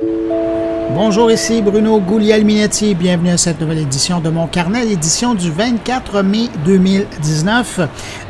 Thank you. Bonjour, ici Bruno Guglielminetti. Bienvenue à cette nouvelle édition de mon carnet, l'édition du 24 mai 2019.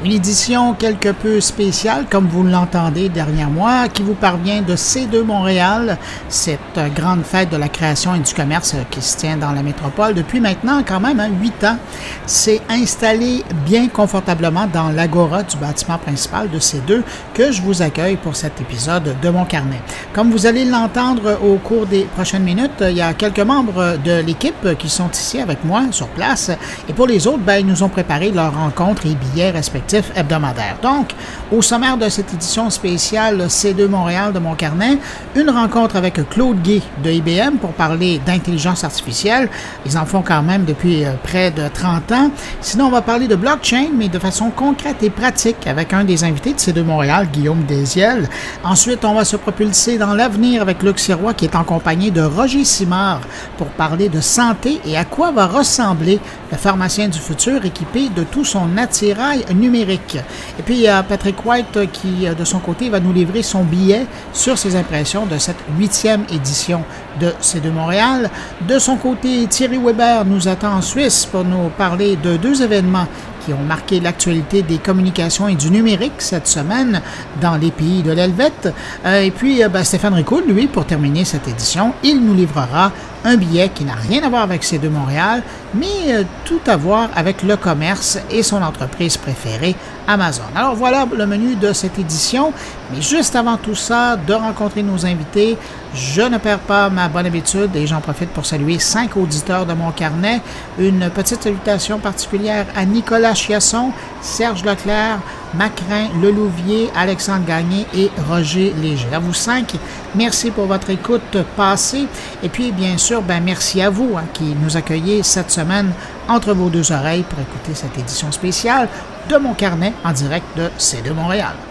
Une édition quelque peu spéciale, comme vous l'entendez derrière moi, qui vous parvient de C2 Montréal, cette grande fête de la création et du commerce qui se tient dans la métropole depuis maintenant quand même hein, 8 ans. C'est installé bien confortablement dans l'agora du bâtiment principal de C2 que je vous accueille pour cet épisode de mon carnet. Comme vous allez l'entendre au cours des prochaines il y a quelques membres de l'équipe qui sont ici avec moi sur place. Et pour les autres, ben, ils nous ont préparé leurs rencontres et billets respectifs hebdomadaires. Donc, au sommaire de cette édition spéciale C2 Montréal de mon carnet, une rencontre avec Claude Guy de IBM pour parler d'intelligence artificielle. Ils en font quand même depuis euh, près de 30 ans. Sinon, on va parler de blockchain, mais de façon concrète et pratique avec un des invités de C2 Montréal, Guillaume Desiel. Ensuite, on va se propulser dans l'avenir avec Luc Sirois qui est en compagnie de Roger Simard pour parler de santé et à quoi va ressembler le pharmacien du futur équipé de tout son attirail numérique. Et puis il y a Patrick White qui, de son côté, va nous livrer son billet sur ses impressions de cette huitième édition de C2 Montréal. De son côté, Thierry Weber nous attend en Suisse pour nous parler de deux événements qui ont marqué l'actualité des communications et du numérique cette semaine dans les pays de l'Helvète. Euh, et puis, euh, ben, Stéphane Ricoul, lui, pour terminer cette édition, il nous livrera un billet qui n'a rien à voir avec ces deux Montréal, mais euh, tout à voir avec le commerce et son entreprise préférée, Amazon. Alors voilà le menu de cette édition, mais juste avant tout ça, de rencontrer nos invités, je ne perds pas ma bonne habitude et j'en profite pour saluer cinq auditeurs de mon carnet. Une petite salutation particulière à Nicolas Chiasson, Serge Leclerc, Macrin Lelouvier, Alexandre Gagné et Roger Léger. À vous cinq, merci pour votre écoute passée. Et puis, bien sûr, ben, merci à vous hein, qui nous accueillez cette semaine entre vos deux oreilles pour écouter cette édition spéciale de mon carnet en direct de C2 Montréal.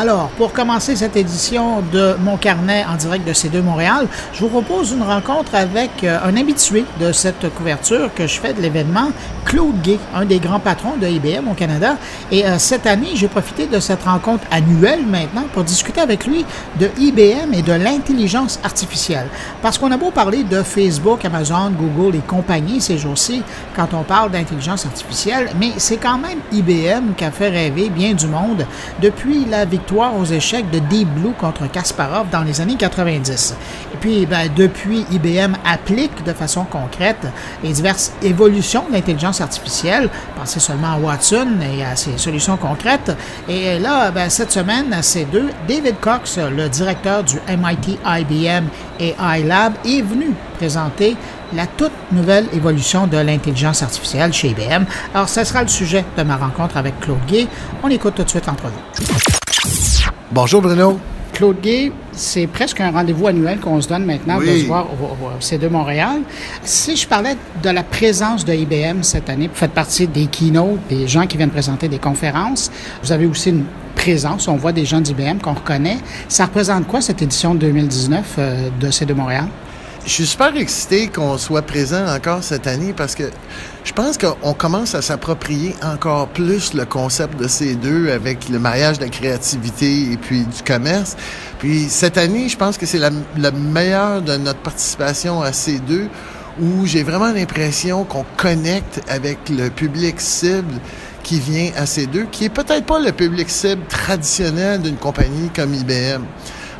Alors, pour commencer cette édition de Mon Carnet en direct de C2 Montréal, je vous propose une rencontre avec euh, un habitué de cette couverture que je fais de l'événement, Claude Gay, un des grands patrons de IBM au Canada. Et euh, cette année, j'ai profité de cette rencontre annuelle maintenant pour discuter avec lui de IBM et de l'intelligence artificielle. Parce qu'on a beau parler de Facebook, Amazon, Google et compagnie ces jours-ci quand on parle d'intelligence artificielle, mais c'est quand même IBM qui a fait rêver bien du monde depuis la victoire aux échecs de Deep Blue contre Kasparov dans les années 90. Et puis, ben, depuis, IBM applique de façon concrète les diverses évolutions de l'intelligence artificielle. Pensez seulement à Watson et à ses solutions concrètes. Et là, ben, cette semaine, c'est deux. David Cox, le directeur du MIT IBM AI Lab, est venu présenter la toute nouvelle évolution de l'intelligence artificielle chez IBM. Alors, ce sera le sujet de ma rencontre avec Claude Gay. On écoute tout de suite l'entrevue. Bonjour Bruno. Claude Gay, c'est presque un rendez-vous annuel qu'on se donne maintenant de se voir au, C2 Montréal. Si je parlais de la présence de IBM cette année, vous faites partie des keynotes, des gens qui viennent présenter des conférences. Vous avez aussi une présence, on voit des gens d'IBM qu'on reconnaît. Ça représente quoi cette édition 2019 euh, de C2 Montréal? Je suis super excité qu'on soit présent encore cette année parce que je pense qu'on commence à s'approprier encore plus le concept de ces deux avec le mariage de la créativité et puis du commerce. Puis cette année, je pense que c'est la, meilleure de notre participation à ces deux où j'ai vraiment l'impression qu'on connecte avec le public cible qui vient à ces deux, qui est peut-être pas le public cible traditionnel d'une compagnie comme IBM.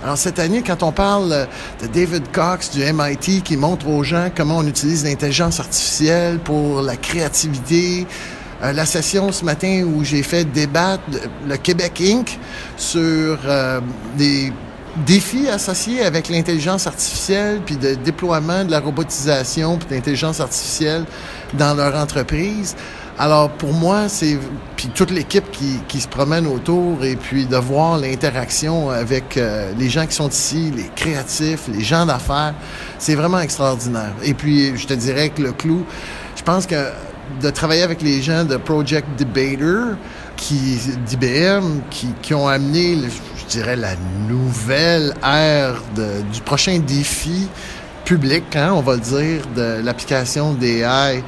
Alors cette année, quand on parle de David Cox du MIT qui montre aux gens comment on utilise l'intelligence artificielle pour la créativité, euh, la session ce matin où j'ai fait débattre le Québec Inc. sur euh, des défis associés avec l'intelligence artificielle, puis le déploiement de la robotisation, puis l'intelligence artificielle dans leur entreprise. Alors pour moi, c'est puis toute l'équipe qui, qui, se promène autour et puis de voir l'interaction avec euh, les gens qui sont ici, les créatifs, les gens d'affaires, c'est vraiment extraordinaire. Et puis je te dirais que le clou, Je pense que de travailler avec les gens de Project Debater, qui d'IBM, qui, qui ont amené, je dirais, la nouvelle ère du prochain défi public, hein, on va le dire, de l'application d'AI.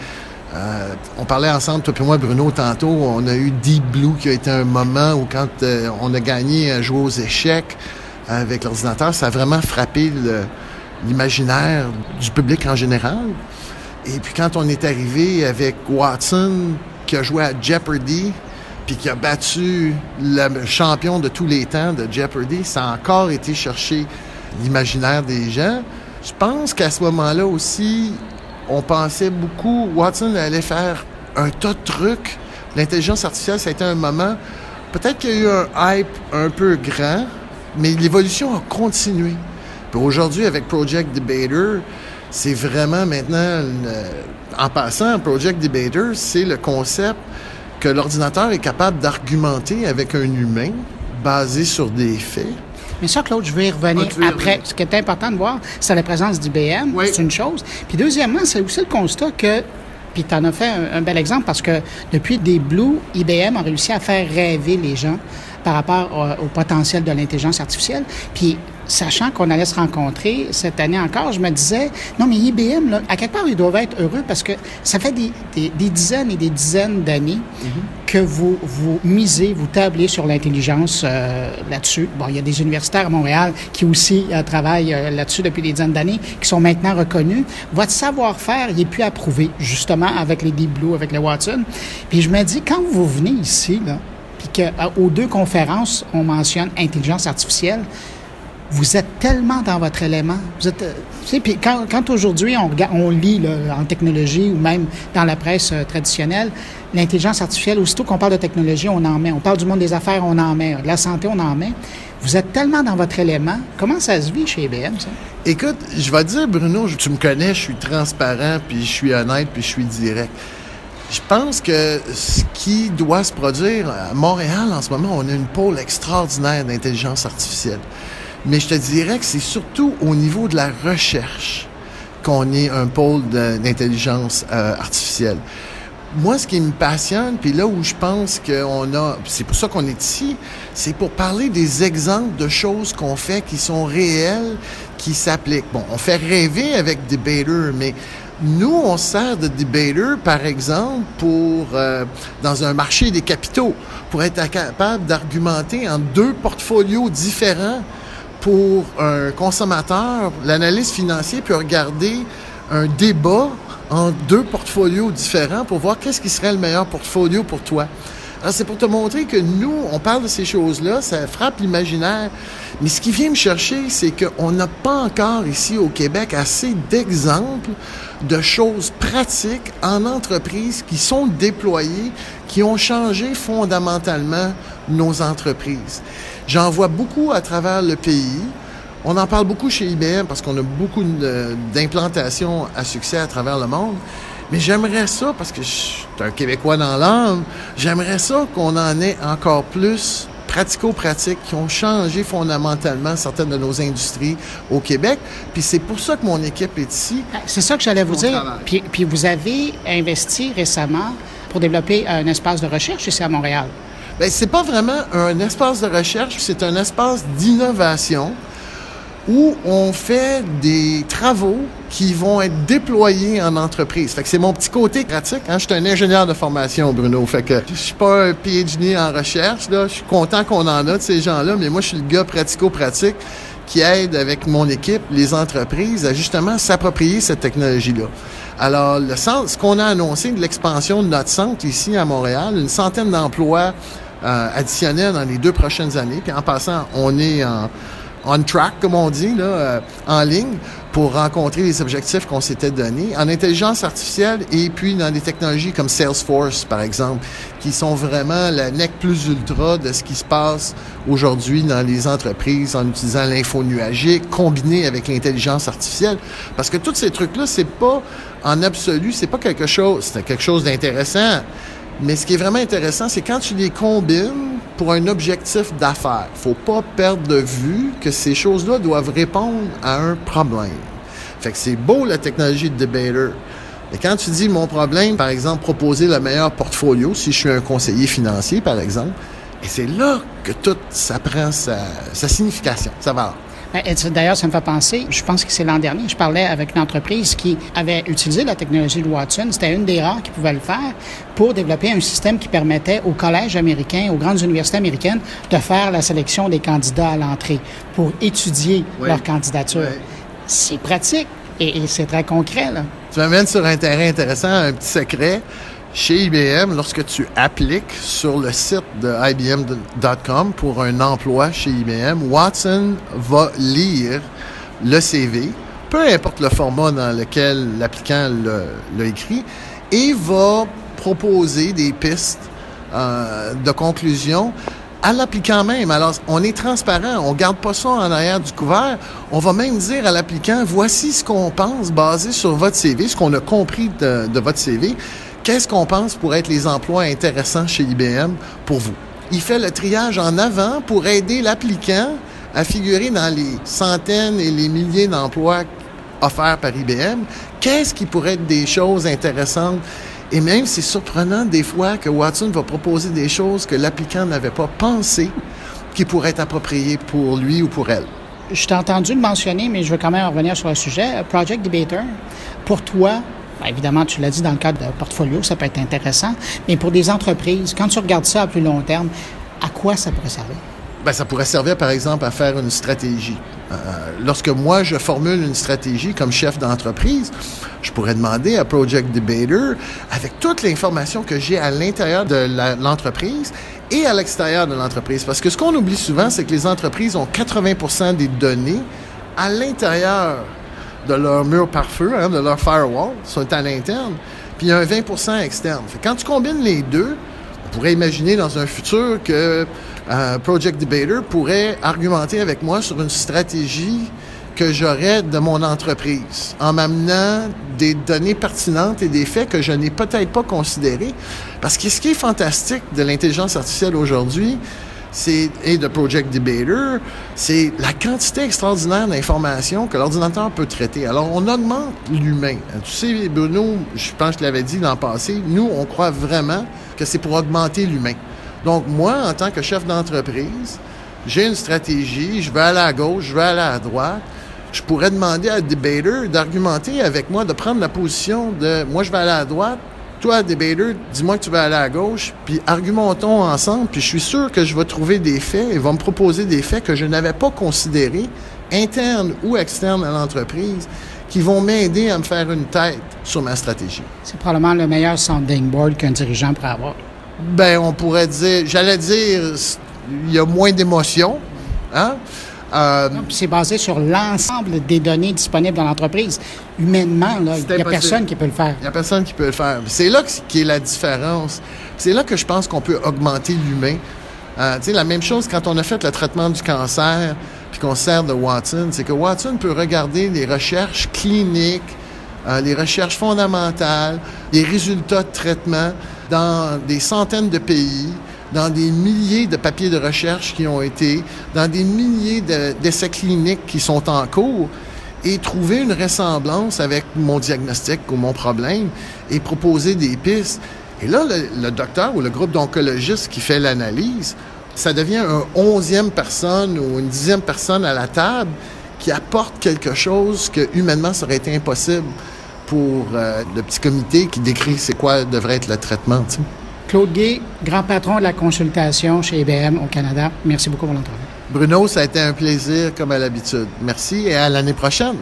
Euh, on parlait ensemble, toi et moi, Bruno, tantôt, on a eu Deep Blue qui a été un moment où quand euh, on a gagné à jouer aux échecs avec l'ordinateur, ça a vraiment frappé l'imaginaire du public en général. Et puis quand on est arrivé avec Watson, qui a joué à Jeopardy, puis qui a battu le champion de tous les temps de Jeopardy, ça a encore été chercher l'imaginaire des gens. Je pense qu'à ce moment-là aussi, on pensait beaucoup, Watson allait faire un tas de trucs. L'intelligence artificielle, ça a été un moment, peut-être qu'il y a eu un hype un peu grand, mais l'évolution a continué. Aujourd'hui, avec Project Debater, c'est vraiment maintenant, en passant, Project Debater, c'est le concept que l'ordinateur est capable d'argumenter avec un humain basé sur des faits. Mais ça, Claude, je vais y revenir ah, après. Ce qui est important de voir, c'est la présence d'IBM, c'est une chose. Puis deuxièmement, c'est aussi le constat que puis tu en as fait un, bel exemple parce que depuis des Blue, IBM a réussi à faire rêver les gens par rapport au, au potentiel de l'intelligence artificielle. Puis sachant qu'on allait se rencontrer cette année encore, je me disais, non, mais IBM, là, à quelque part, ils doivent être heureux parce que ça fait des, des, dizaines et des dizaines d'années mm-hmm. que vous, vous misez, vous tablez sur l'intelligence euh, là-dessus. Bon, il y a des universitaires à Montréal qui aussi euh, travaillent euh, là-dessus depuis des dizaines d'années, qui sont maintenant reconnus. Votre savoir-faire, il est plus approuvé, justement, avec les Deep Blue, avec les Watson. Puis je me dis, quand vous venez ici, là, puis qu'aux deux conférences, on mentionne intelligence artificielle, vous êtes tellement dans votre élément. Vous êtes, euh, puis quand, aujourd'hui on, lit en technologie ou même dans la presse euh, traditionnelle, l'intelligence artificielle, aussitôt qu'on parle de technologie, on en met. On parle du monde des affaires, on en met. De la santé, on en met. Vous êtes tellement dans votre élément. Comment ça se vit chez IBM, ça? Écoute, je vais dire, Bruno, tu me connais, je suis transparent, puis je suis honnête, puis je suis direct. Je pense que ce qui doit se produire à Montréal en ce moment, on a une pôle extraordinaire d'intelligence artificielle. Mais je te dirais que c'est surtout au niveau de la recherche qu'on est un pôle d'intelligence euh, artificielle. Moi, ce qui me passionne, puis là où je pense qu'on a, c'est pour ça qu'on est ici, c'est pour parler des exemples de choses qu'on fait qui sont réelles, qui s'appliquent. Bon, on fait rêver avec Debater, mais nous, on sert de Debater, par exemple, pour euh, dans un marché des capitaux, pour être capable d'argumenter en deux portfolios différents pour un consommateur, l'analyste financier peut regarder un débat en deux portfolios différents pour voir qu'est-ce qui serait le meilleur portfolio pour toi. Alors, c'est pour te montrer que nous, on parle de ces choses-là, ça frappe l'imaginaire. Mais ce qui vient me chercher, c'est qu'on n'a pas encore ici au Québec assez d'exemples de choses pratiques en entreprise qui sont déployées, qui ont changé fondamentalement nos entreprises. J'en vois beaucoup à travers le pays. On en parle beaucoup chez IBM parce qu'on a beaucoup d'implantations à succès à travers le monde. Mais j'aimerais ça, parce que je suis un Québécois dans l'âme, j'aimerais ça qu'on en ait encore plus pratico-pratiques qui ont changé fondamentalement certaines de nos industries au Québec. Puis c'est pour ça que mon équipe est ici. Ah, c'est ça que j'allais vous dire. Puis, puis vous avez investi récemment pour développer un espace de recherche ici à Montréal. Bien, c'est pas vraiment un espace de recherche, c'est un espace d'innovation où on fait des travaux qui vont être déployés en entreprise. Fait que c'est mon petit côté pratique. Hein? Je suis un ingénieur de formation, Bruno. Fait que je suis pas un PhD en recherche. Là. Je suis content qu'on en a de ces gens-là, mais moi, je suis le gars pratico-pratique qui aide avec mon équipe les entreprises à justement s'approprier cette technologie-là. Alors, le centre, ce qu'on a annoncé de l'expansion de notre centre ici à Montréal, une centaine d'emplois euh, additionnels dans les deux prochaines années. Puis en passant, on est en on track, comme on dit, là, euh, en ligne pour rencontrer les objectifs qu'on s'était donnés en intelligence artificielle et puis dans des technologies comme Salesforce, par exemple, qui sont vraiment la nec plus ultra de ce qui se passe aujourd'hui dans les entreprises en utilisant l'info nuagique combiné avec l'intelligence artificielle. Parce que tous ces trucs-là, c'est pas en absolu, c'est pas quelque chose, c'est quelque chose d'intéressant. Mais ce qui est vraiment intéressant, c'est quand tu les combines pour un objectif d'affaires. Faut pas perdre de vue que ces choses-là doivent répondre à un problème. Fait que c'est beau la technologie de Debater. Et quand tu dis mon problème, par exemple, proposer le meilleur portfolio, si je suis un conseiller financier, par exemple, et c'est là que tout ça prend sa, sa signification, sa valeur. Ben, d'ailleurs, ça me fait penser, je pense que c'est l'an dernier, je parlais avec une entreprise qui avait utilisé la technologie de Watson. C'était une des rares qui pouvait le faire pour développer un système qui permettait aux collèges américains, aux grandes universités américaines, de faire la sélection des candidats à l'entrée pour étudier leur candidature. C'est pratique et, c'est très concret. Là. Tu m'amènes sur un terrain intéressant, un petit secret. Chez IBM, lorsque tu appliques sur le site de IBM.com pour un emploi chez IBM, Watson va lire le CV, peu importe le format dans lequel l'applicant l'a écrit, et va proposer des pistes euh, de conclusion à l'applicant même. Alors, on est transparent, on garde pas ça en arrière du couvert. On va même dire à l'applicant, voici ce qu'on pense basé sur votre CV, ce qu'on a compris de votre CV. Qu'est-ce qu'on pense pour être les emplois intéressants chez IBM pour vous? Il fait le triage en avant pour aider l'applicant à figurer dans les centaines et les milliers d'emplois offerts par IBM. Qu'est-ce qui pourrait être des choses intéressantes? Et même, c'est surprenant des fois que Watson va proposer des choses que l'applicant n'avait pas pensé qui pourraient être appropriées pour lui ou pour elle. Je t'ai entendu le mentionner, mais je veux quand même revenir sur le sujet. Project Debater, pour toi, ben, évidemment, tu l'as dit dans le cadre de portfolio, ça peut être intéressant, mais pour des entreprises, quand tu regardes ça à plus long terme, à quoi ça pourrait servir? Ben, ça pourrait servir, par exemple, à faire une stratégie. Euh, lorsque moi, je formule une stratégie comme chef d'entreprise, je pourrais demander à Project Debater, avec toute l'information que j'ai à l'intérieur de l'entreprise et à l'extérieur de l'entreprise. Parce que ce qu'on oublie souvent, c'est que les entreprises ont 80% des données à l'intérieur de leur mur par feu, hein, de leur firewall, sont à l'interne, puis il y a un 20% externe. quand tu combines les deux, on pourrait imaginer dans un futur que euh, Project Debater pourrait argumenter avec moi sur une stratégie que j'aurais de mon entreprise en m'amenant des données pertinentes et des faits que je n'ai peut-être pas considérés. Parce que ce qui est fantastique de l'intelligence artificielle aujourd'hui, c'est et de Project Debater, c'est la quantité extraordinaire d'informations que l'ordinateur peut traiter. Alors, on augmente l'humain. Tu sais, Bruno, je pense que je l'avais dit dans le passé, nous, on croit vraiment que c'est pour augmenter l'humain. Donc, moi, en tant que chef d'entreprise, j'ai une stratégie, je vais aller à gauche, je vais aller à droite. Je pourrais demander à Debater d'argumenter avec moi, de prendre la position de moi, je vais aller à droite, toi, debater, dis-moi que tu vas aller à gauche, puis argumentons ensemble, puis je suis sûr que je vais trouver des faits et va me proposer des faits que je n'avais pas considérés, internes ou externes à l'entreprise, qui vont m'aider à me faire une tête sur ma stratégie. C'est probablement le meilleur sounding board qu'un dirigeant pourrait avoir. Ben, on pourrait dire, j'allais dire, il y a moins d'émotions, hein? Euh, c'est basé sur l'ensemble des données disponibles dans l'entreprise. Humainement, il n'y a personne qui peut le faire. Il n'y a personne qui peut le faire. C'est là qui est la différence. C'est là que je pense qu'on peut augmenter l'humain. Euh, tu sais, la même chose quand on a fait le traitement du cancer, puis qu'on sert de Watson, c'est que Watson peut regarder les recherches cliniques, euh, les recherches fondamentales, les résultats de traitement dans des centaines de pays, dans des milliers de papiers de recherche qui ont été, dans des milliers d'essais cliniques qui sont en cours, et trouver une ressemblance avec mon diagnostic ou mon problème et proposer des pistes. Et là, le, docteur ou le groupe d'oncologistes qui fait l'analyse, ça devient une onzième personne ou une dixième personne à la table qui apporte quelque chose que humainement ça aurait été impossible pour euh, le petit comité qui décrit c'est quoi devrait être le traitement. Claude Gay, grand patron de la consultation chez IBM au Canada. Merci beaucoup pour l'entrevue. Bruno, ça a été un plaisir comme à l'habitude. Merci et à l'année prochaine.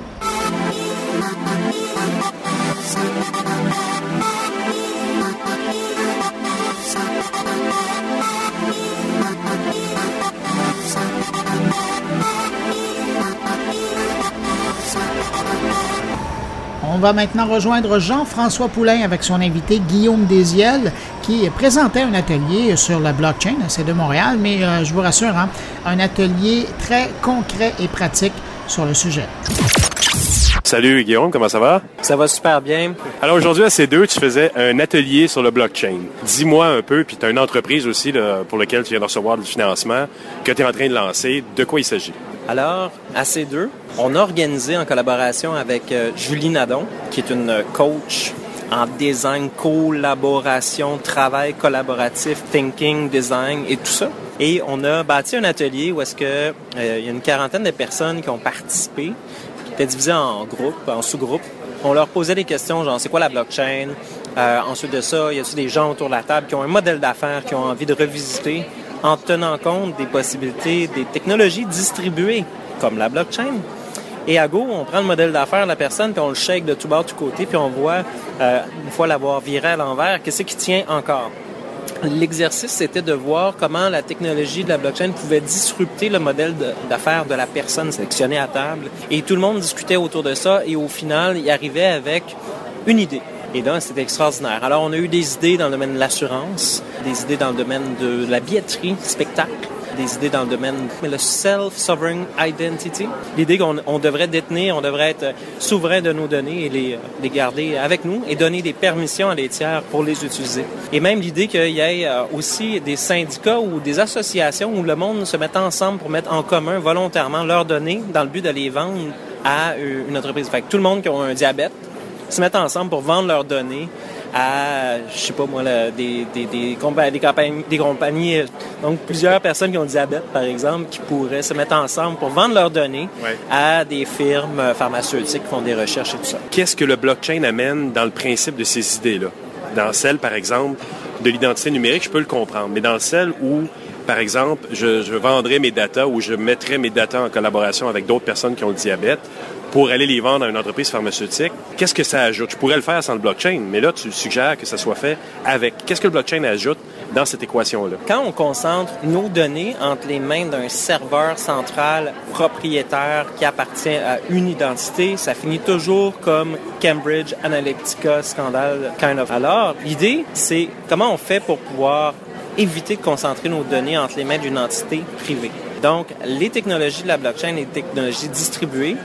On va maintenant rejoindre Jean-François Poulain avec son invité Guillaume Desiel qui présentait un atelier sur la blockchain, c'est de Montréal, mais euh, je vous rassure, hein, un atelier très concret et pratique sur le sujet. Salut Guillaume, comment ça va? Ça va super bien. Alors aujourd'hui à C2, tu faisais un atelier sur le blockchain. Dis-moi un peu, puis tu as une entreprise aussi pour laquelle tu viens de recevoir du financement que tu es en train de lancer. De quoi il s'agit? Alors, à C2, on a organisé en collaboration avec euh, Julie Nadon, qui est une coach en design, collaboration, travail collaboratif, thinking, design et tout ça. Et on a bâti un atelier où est-ce que euh, il y a une quarantaine de personnes qui ont participé, qui étaient divisées en groupes, en sous-groupes. On leur posait des questions, genre c'est quoi la blockchain, euh, ensuite de ça, il y a des gens autour de la table qui ont un modèle d'affaires, qui ont envie de revisiter en tenant compte des possibilités des technologies distribuées, comme la blockchain? Et à Go, on prend le modèle d'affaires de la personne, puis on le shake de tout bas, de tout côté, puis on voit, euh, une fois l'avoir viré à l'envers, qu'est-ce qui tient encore? L'exercice, c'était de voir comment la technologie de la blockchain pouvait disrupter le modèle d'affaires de la personne sélectionnée à table. Et tout le monde discutait autour de ça, et au final, il arrivait avec une idée. Et donc, c'était extraordinaire. Alors, on a eu des idées dans le domaine de l'assurance, des idées dans le domaine de la billetterie, spectacle, des idées dans le domaine de le self-sovereign identity. L'idée qu'on on devrait détenir, on devrait être souverain de nos données et les, les garder avec nous et donner des permissions à des tiers pour les utiliser. Et même l'idée qu'il y ait euh, aussi des syndicats ou des associations où le monde se mette ensemble pour mettre en commun volontairement leurs données dans le but de les vendre à euh, une entreprise. Fait que tout le monde qui a un diabète se mettent ensemble pour vendre leurs données à, je sais pas moi, des, des, des, compagnies, des, compagnies, donc plusieurs personnes qui ont diabète, par exemple, qui pourraient se mettre ensemble pour vendre leurs données à des firmes pharmaceutiques qui font des recherches et tout ça. Qu'est-ce que le blockchain amène dans le principe de ces idées-là? Dans celle, par exemple, de l'identité numérique, je peux le comprendre, mais dans celle où par exemple, je, je vendrais mes datas ou je mettrais mes datas en collaboration avec d'autres personnes qui ont le diabète pour aller les vendre à une entreprise pharmaceutique. Qu'est-ce que ça ajoute? Je pourrais le faire sans le blockchain, mais là, tu suggères que ça soit fait avec. Qu'est-ce que le blockchain ajoute dans cette équation-là? Quand on concentre nos données entre les mains d'un serveur central propriétaire qui appartient à une identité, ça finit toujours comme Cambridge Analytica scandale kind of. Alors, l'idée, c'est comment on fait pour pouvoir éviter de concentrer nos données entre les mains d'une entité privée. Donc, les technologies de la blockchain, les technologies distribuées,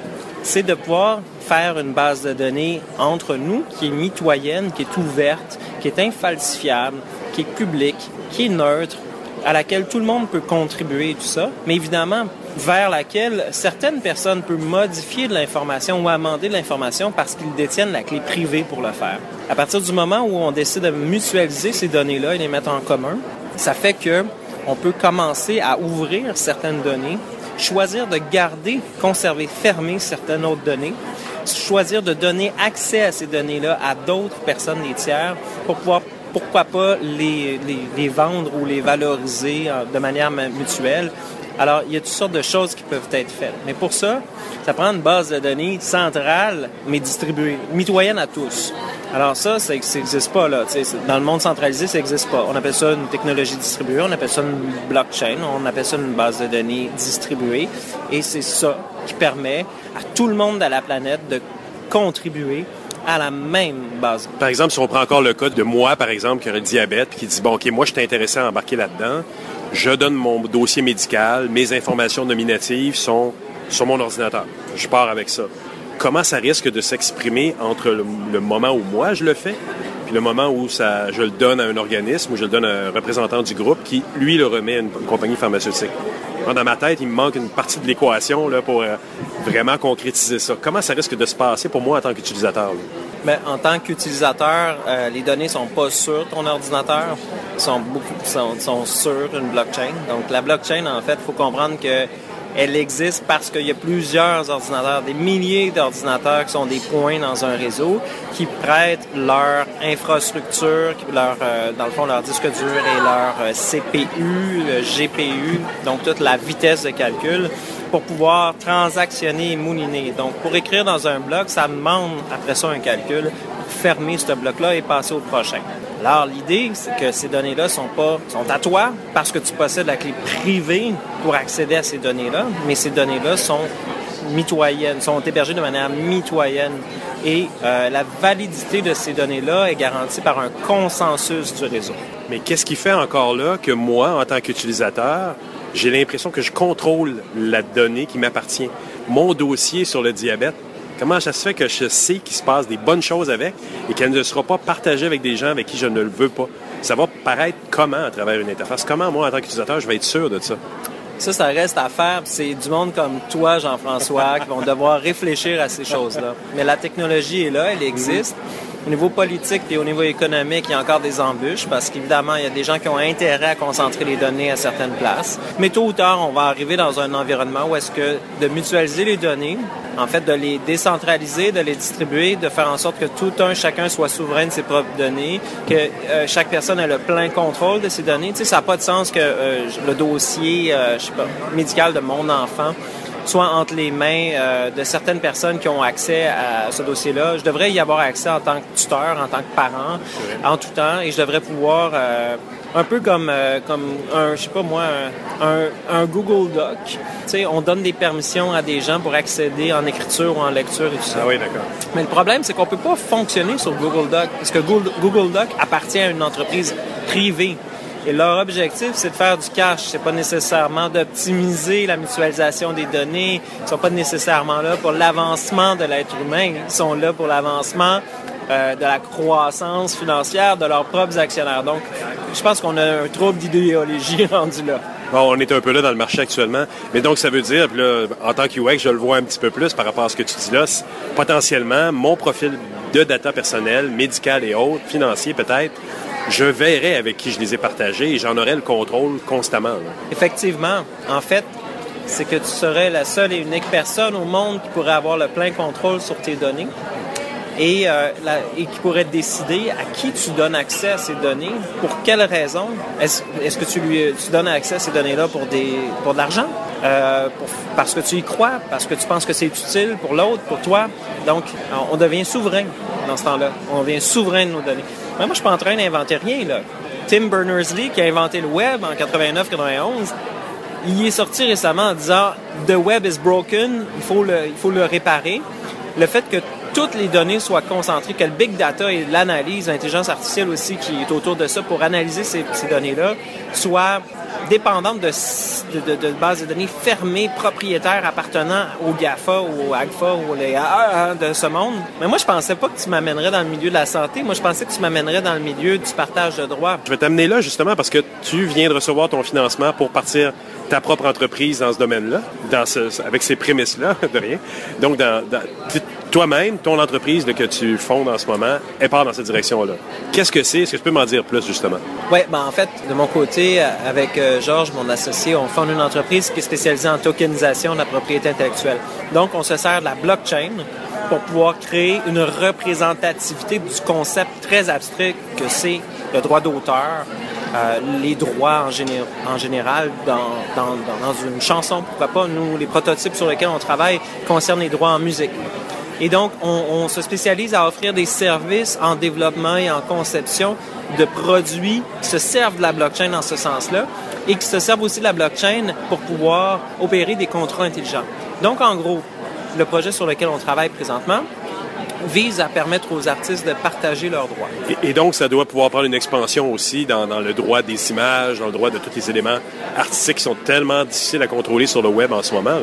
c'est de pouvoir faire une base de données entre nous qui est mitoyenne, qui est ouverte, qui est infalsifiable, qui est publique, qui est neutre, à laquelle tout le monde peut contribuer et tout ça, mais évidemment vers laquelle certaines personnes peuvent modifier de l'information ou amender de l'information parce qu'ils détiennent la clé privée pour le faire. À partir du moment où on décide de mutualiser ces données-là et les mettre en commun, ça fait que on peut commencer à ouvrir certaines données choisir de garder, conserver, fermer certaines autres données, choisir de donner accès à ces données-là à d'autres personnes, les tiers, pour pouvoir pourquoi pas les, les, les, vendre ou les valoriser euh, de manière mutuelle. Alors, il y a toutes sortes de choses qui peuvent être faites. Mais pour ça, ça prend une base de données centrale, mais distribuée, mitoyenne à tous. Alors ça, ça n'existe pas là. Dans le monde centralisé, ça n'existe pas. On appelle ça une technologie distribuée, on appelle ça une blockchain, on appelle ça une base de données distribuée. Et c'est ça qui permet à tout le monde de la planète de contribuer à la même base. Par exemple, si on prend encore le cas de moi, par exemple, qui aurait diabète, qui dit, bon, OK, moi, je suis intéressé à embarquer là-dedans, je donne mon dossier médical, mes informations nominatives sont sur mon ordinateur. Je pars avec ça. Comment ça risque de s'exprimer entre le, moment où moi je le fais, puis le moment où ça, je le donne à un organisme, ou je le donne à un représentant du groupe qui, lui, le remet à une, compagnie pharmaceutique? Dans ma tête, il me manque une partie de l'équation là, pour euh, vraiment concrétiser ça. Comment ça risque de se passer pour moi en tant qu'utilisateur? Mais en tant qu'utilisateur, euh, les données sont pas sur ton ordinateur, sont beaucoup sont, sont sur une blockchain. Donc la blockchain, en fait, faut comprendre que elle existe parce qu'il y a plusieurs ordinateurs, des milliers d'ordinateurs qui sont des points dans un réseau qui prêtent leur infrastructure, leur, euh, dans le fond, leur disque dur et leur euh, CPU, le GPU, donc toute la vitesse de calcul pour pouvoir transactionner et mouliner. Donc, pour écrire dans un bloc, ça demande après ça un calcul fermer ce bloc-là et passer au prochain. Alors, l'idée, c'est que ces données-là sont pas, sont à toi parce que tu possèdes la clé privée pour accéder à ces données-là, mais ces données-là sont mitoyennes, sont hébergées de manière mitoyenne. Et euh, la validité de ces données-là est garantie par un consensus du réseau. Mais qu'est-ce qui fait encore là que moi, en tant qu'utilisateur, j'ai l'impression que je contrôle la donnée qui m'appartient? Mon dossier sur le diabète, Comment ça se fait que je sais qu'il se passe des bonnes choses avec et qu'elle ne sera pas partagée avec des gens avec qui je ne le veux pas? Ça va paraître comment à travers une interface? Comment, moi, en tant qu'utilisateur, je vais être sûr de ça? Ça, ça reste à faire. C'est du monde comme toi, Jean-François, qui vont devoir réfléchir à ces choses-là. Mais la technologie est là, elle existe. Au niveau politique et au niveau économique, il y a encore des embûches parce qu'évidemment, il y a des gens qui ont intérêt à concentrer les données à certaines places. Mais tôt ou tard, on va arriver dans un environnement où est-ce que de mutualiser les données, en fait, de les décentraliser, de les distribuer, de faire en sorte que tout un chacun soit souverain de ses propres données, que euh, chaque personne ait le plein contrôle de ses données. Tu sais, ça n'a pas de sens que euh, le dossier, euh, je sais pas, médical de mon enfant soit entre les mains euh, de certaines personnes qui ont accès à ce dossier-là. Je devrais y avoir accès en tant que tuteur, en tant que parent, en tout temps, et je devrais pouvoir, euh, un peu comme, euh, comme un, je sais pas moi, un, un, Google Doc. Tu sais, on donne des permissions à des gens pour accéder en écriture ou en lecture et tout ça. Ah oui, d'accord. Mais le problème, c'est qu'on peut pas fonctionner sur Google Doc, parce que Google Doc appartient à une entreprise privée. Et leur objectif, c'est de faire du cash. C'est pas nécessairement d'optimiser la mutualisation des données. Ils sont pas nécessairement là pour l'avancement de l'être humain. Ils sont là pour l'avancement euh, de la croissance financière de leurs propres actionnaires. Donc, je pense qu'on a un trouble d'idéologie rendu là. On est un peu là dans le marché actuellement, mais donc ça veut dire, là, en tant que UX, je le vois un petit peu plus par rapport à ce que tu dis là, potentiellement, mon profil de data personnel, médical et autres, financier peut-être, je verrai avec qui je les ai partagés et j'en aurai le contrôle constamment. Effectivement. En fait, c'est que tu serais la seule et unique personne au monde qui pourrait avoir le plein contrôle sur tes données et, euh, qui pourrait décider à qui tu donnes accès à ces données, pour quelles raisons. Est-ce est que tu lui donnes accès à ces données-là pour, des, pour de l'argent? Euh, parce que tu y crois, parce que tu penses que c'est utile pour l'autre, pour toi. Donc, on devient souverain dans ce temps-là. On devient souverain de nos données. Mais moi, je suis pas en train d'inventer rien, là. Tim Berners-Lee, qui a inventé le web en 89-91, il est sorti récemment en disant The web is broken, il faut le, il faut le réparer. Le fait que toutes les données soient concentrées, que le big data et l'analyse, l'intelligence artificielle aussi qui est autour de ça pour analyser ces, données-là, soit dépendante de, bases de données fermées, propriétaires appartenant au GAFA ou au AGFA ou les AA de ce monde. Mais moi, je pensais pas que tu m'amènerais dans le milieu de la santé. Moi, je pensais que tu m'amènerais dans le milieu du partage de droits. Je vais t'amener là justement parce que tu viens de recevoir ton financement pour partir ta propre entreprise dans ce domaine-là, avec ces prémices-là, de rien. Donc, toi-même, ton entreprise que tu fondes en ce moment, elle part dans cette direction-là. Qu'est-ce que c'est? Est-ce que tu peux m'en dire plus, justement? Oui, ben en fait, de mon côté, avec euh, Georges, mon associé, on fonde une entreprise qui est spécialisée en tokenisation de la propriété intellectuelle. Donc, on se sert de la blockchain pour pouvoir créer une représentativité du concept très abstrait que c'est le droit d'auteur, euh, les droits en, général dans, dans, dans, une chanson, pourquoi pas. Nous, les prototypes sur lesquels on travaille concernent les droits en musique. Et donc, on, on, se spécialise à offrir des services en développement et en conception de produits qui se servent de la blockchain dans ce sens-là et qui se servent aussi de la blockchain pour pouvoir opérer des contrats intelligents. Donc, en gros, le projet sur lequel on travaille présentement vise à permettre aux artistes de partager leurs droits. Et, donc, ça doit pouvoir prendre une expansion aussi dans, le droit des images, dans le droit de tous les éléments artistiques qui sont tellement difficiles à contrôler sur le web en ce moment.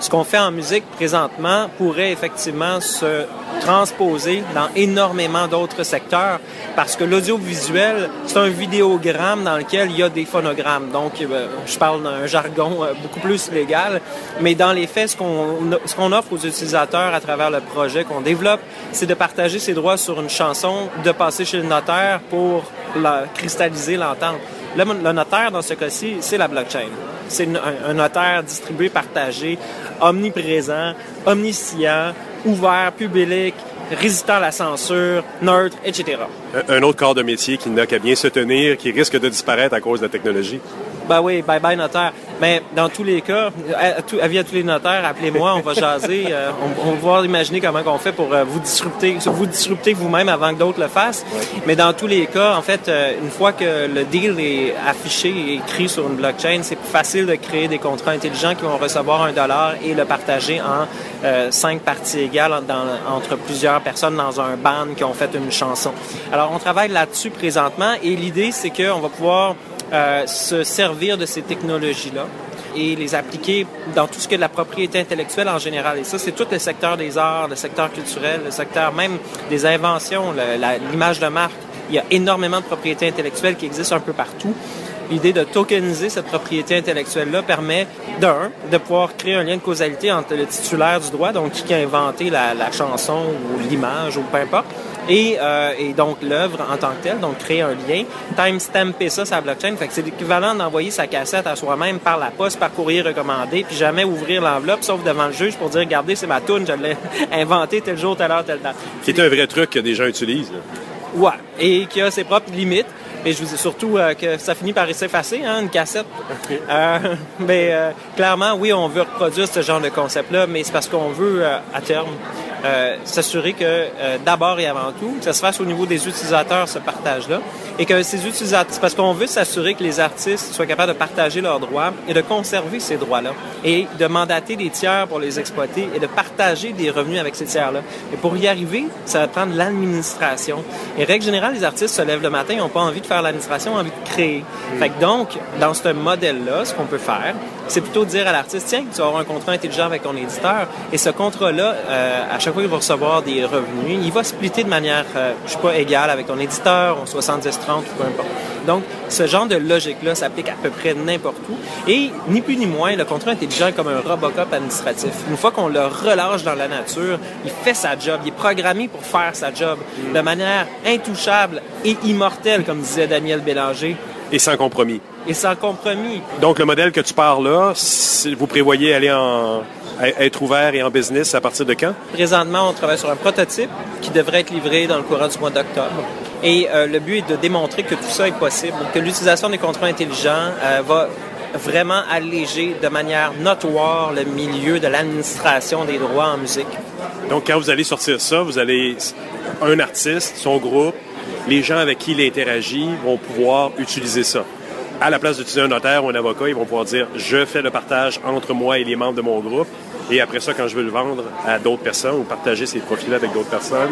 Ce qu'on fait en musique présentement pourrait effectivement se transposer dans énormément d'autres secteurs parce que l'audiovisuel, c'est un vidéogramme dans lequel il y a des phonogrammes. Donc, euh, je parle d'un jargon euh, beaucoup plus légal, mais dans les faits, ce qu'on ce qu'on offre aux utilisateurs à travers le projet qu'on développe, c'est de partager ses droits sur une chanson, de passer chez le notaire pour la, cristalliser l'entente. Le, notaire, dans ce cas-ci, c'est la blockchain. C'est un, un notaire distribué, partagé, omniprésent, omniscient, ouvert, public, résistant à la censure, neutre, etc. Un autre corps de métier qui n'a qu'à bien se tenir, qui risque de disparaître à cause de la technologie? Ben oui, bye bye notaire. Mais dans tous les cas, avis à tous les notaires, appelez-moi, on va jaser, euh, on, on, va imaginer comment on fait pour euh, vous disrupter, vous disrupter vous-même avant que d'autres le fassent. Mais dans tous les cas, en fait, euh, une fois que le deal est affiché et écrit sur une blockchain, c'est plus facile de créer des contrats intelligents qui vont recevoir un dollar et le partager en cinq parties égales dans, entre plusieurs personnes dans un band qui ont fait une chanson. Alors, on travaille là-dessus présentement et l'idée, c'est qu'on va pouvoir euh, se servir de ces technologies-là et les appliquer dans tout ce de la propriété intellectuelle en général. Et ça, c'est tout le secteur des arts, le secteur culturel, le secteur même des inventions, l'image de marque. Il y a énormément de propriété intellectuelle qui existe un peu partout. L'idée de tokeniser cette propriété intellectuelle-là permet, d'un, de pouvoir créer un lien de causalité entre le titulaire du droit, donc qui a inventé la, la chanson ou l'image ou peu importe, Et, euh, et donc l'œuvre en tant que telle, donc créer un lien, timestamper ça sur la blockchain, fait que c'est l'équivalent d'envoyer sa cassette à soi-même par la poste, par courrier recommandé, puis jamais ouvrir l'enveloppe, sauf devant le juge pour dire, regardez, c'est ma toune, je l'ai inventée tel jour, telle heure, telle date. Qui est un vrai truc que des gens utilisent. Ouais, et qui a ses propres limites. Mais je vous dis surtout euh, que ça finit par s'effacer, hein, une cassette. Euh, mais euh, clairement, oui, on veut reproduire ce genre de concept-là, mais c'est parce qu'on veut, à terme, euh, s'assurer que euh, d'abord et avant tout, que ça se fasse au niveau des utilisateurs, ce partage-là, et que ces utilisateurs, parce qu'on veut s'assurer que les artistes soient capables de partager leurs droits et de conserver ces droits-là, et de mandater des tiers pour les exploiter et de partager des revenus avec ces tiers-là. Et pour y arriver, ça va prendre l'administration. Et règle générale, les artistes se lèvent le matin, ils n'ont pas envie de faire l'administration, ont envie de créer. Fait que donc, dans ce modèle-là, ce qu'on peut faire, c'est plutôt dire à l'artiste, tiens, tu vas avoir un contrat intelligent avec ton éditeur, et ce contrat-là, euh, à chaque fois qu'il va recevoir des revenus, il va splitter de manière, euh, je sais pas, égale avec ton éditeur, en 70-30, ou peu importe. Donc, ce genre de logique-là s'applique à peu près n'importe où. Et ni plus ni moins, le contrat intelligent est comme un Robocop administratif. Une fois qu'on le relâche dans la nature, il fait sa job. Il est programmé pour faire sa job de manière intouchable et immortelle, comme disait Daniel Bélanger, Et sans compromis. et sans compromis. Donc, le modèle que tu parles là, vous prévoyez aller en être ouvert et en business à partir de quand? Présentement, on travaille sur un prototype qui devrait être livré dans le courant du mois d'octobre. Et euh, le but est de démontrer que tout ça est possible, que l'utilisation des contrats intelligents euh, va vraiment alléger de manière notoire le milieu de l'administration des droits en musique. Donc, quand vous allez sortir ça, vous allez un artiste, son groupe, les gens avec qui il interagit vont pouvoir utiliser ça. À la place d'utiliser un notaire ou un avocat, ils vont pouvoir dire je fais le partage entre moi et les membres de mon groupe. Et après ça, quand je veux le vendre à d'autres personnes ou partager ces profils avec d'autres personnes,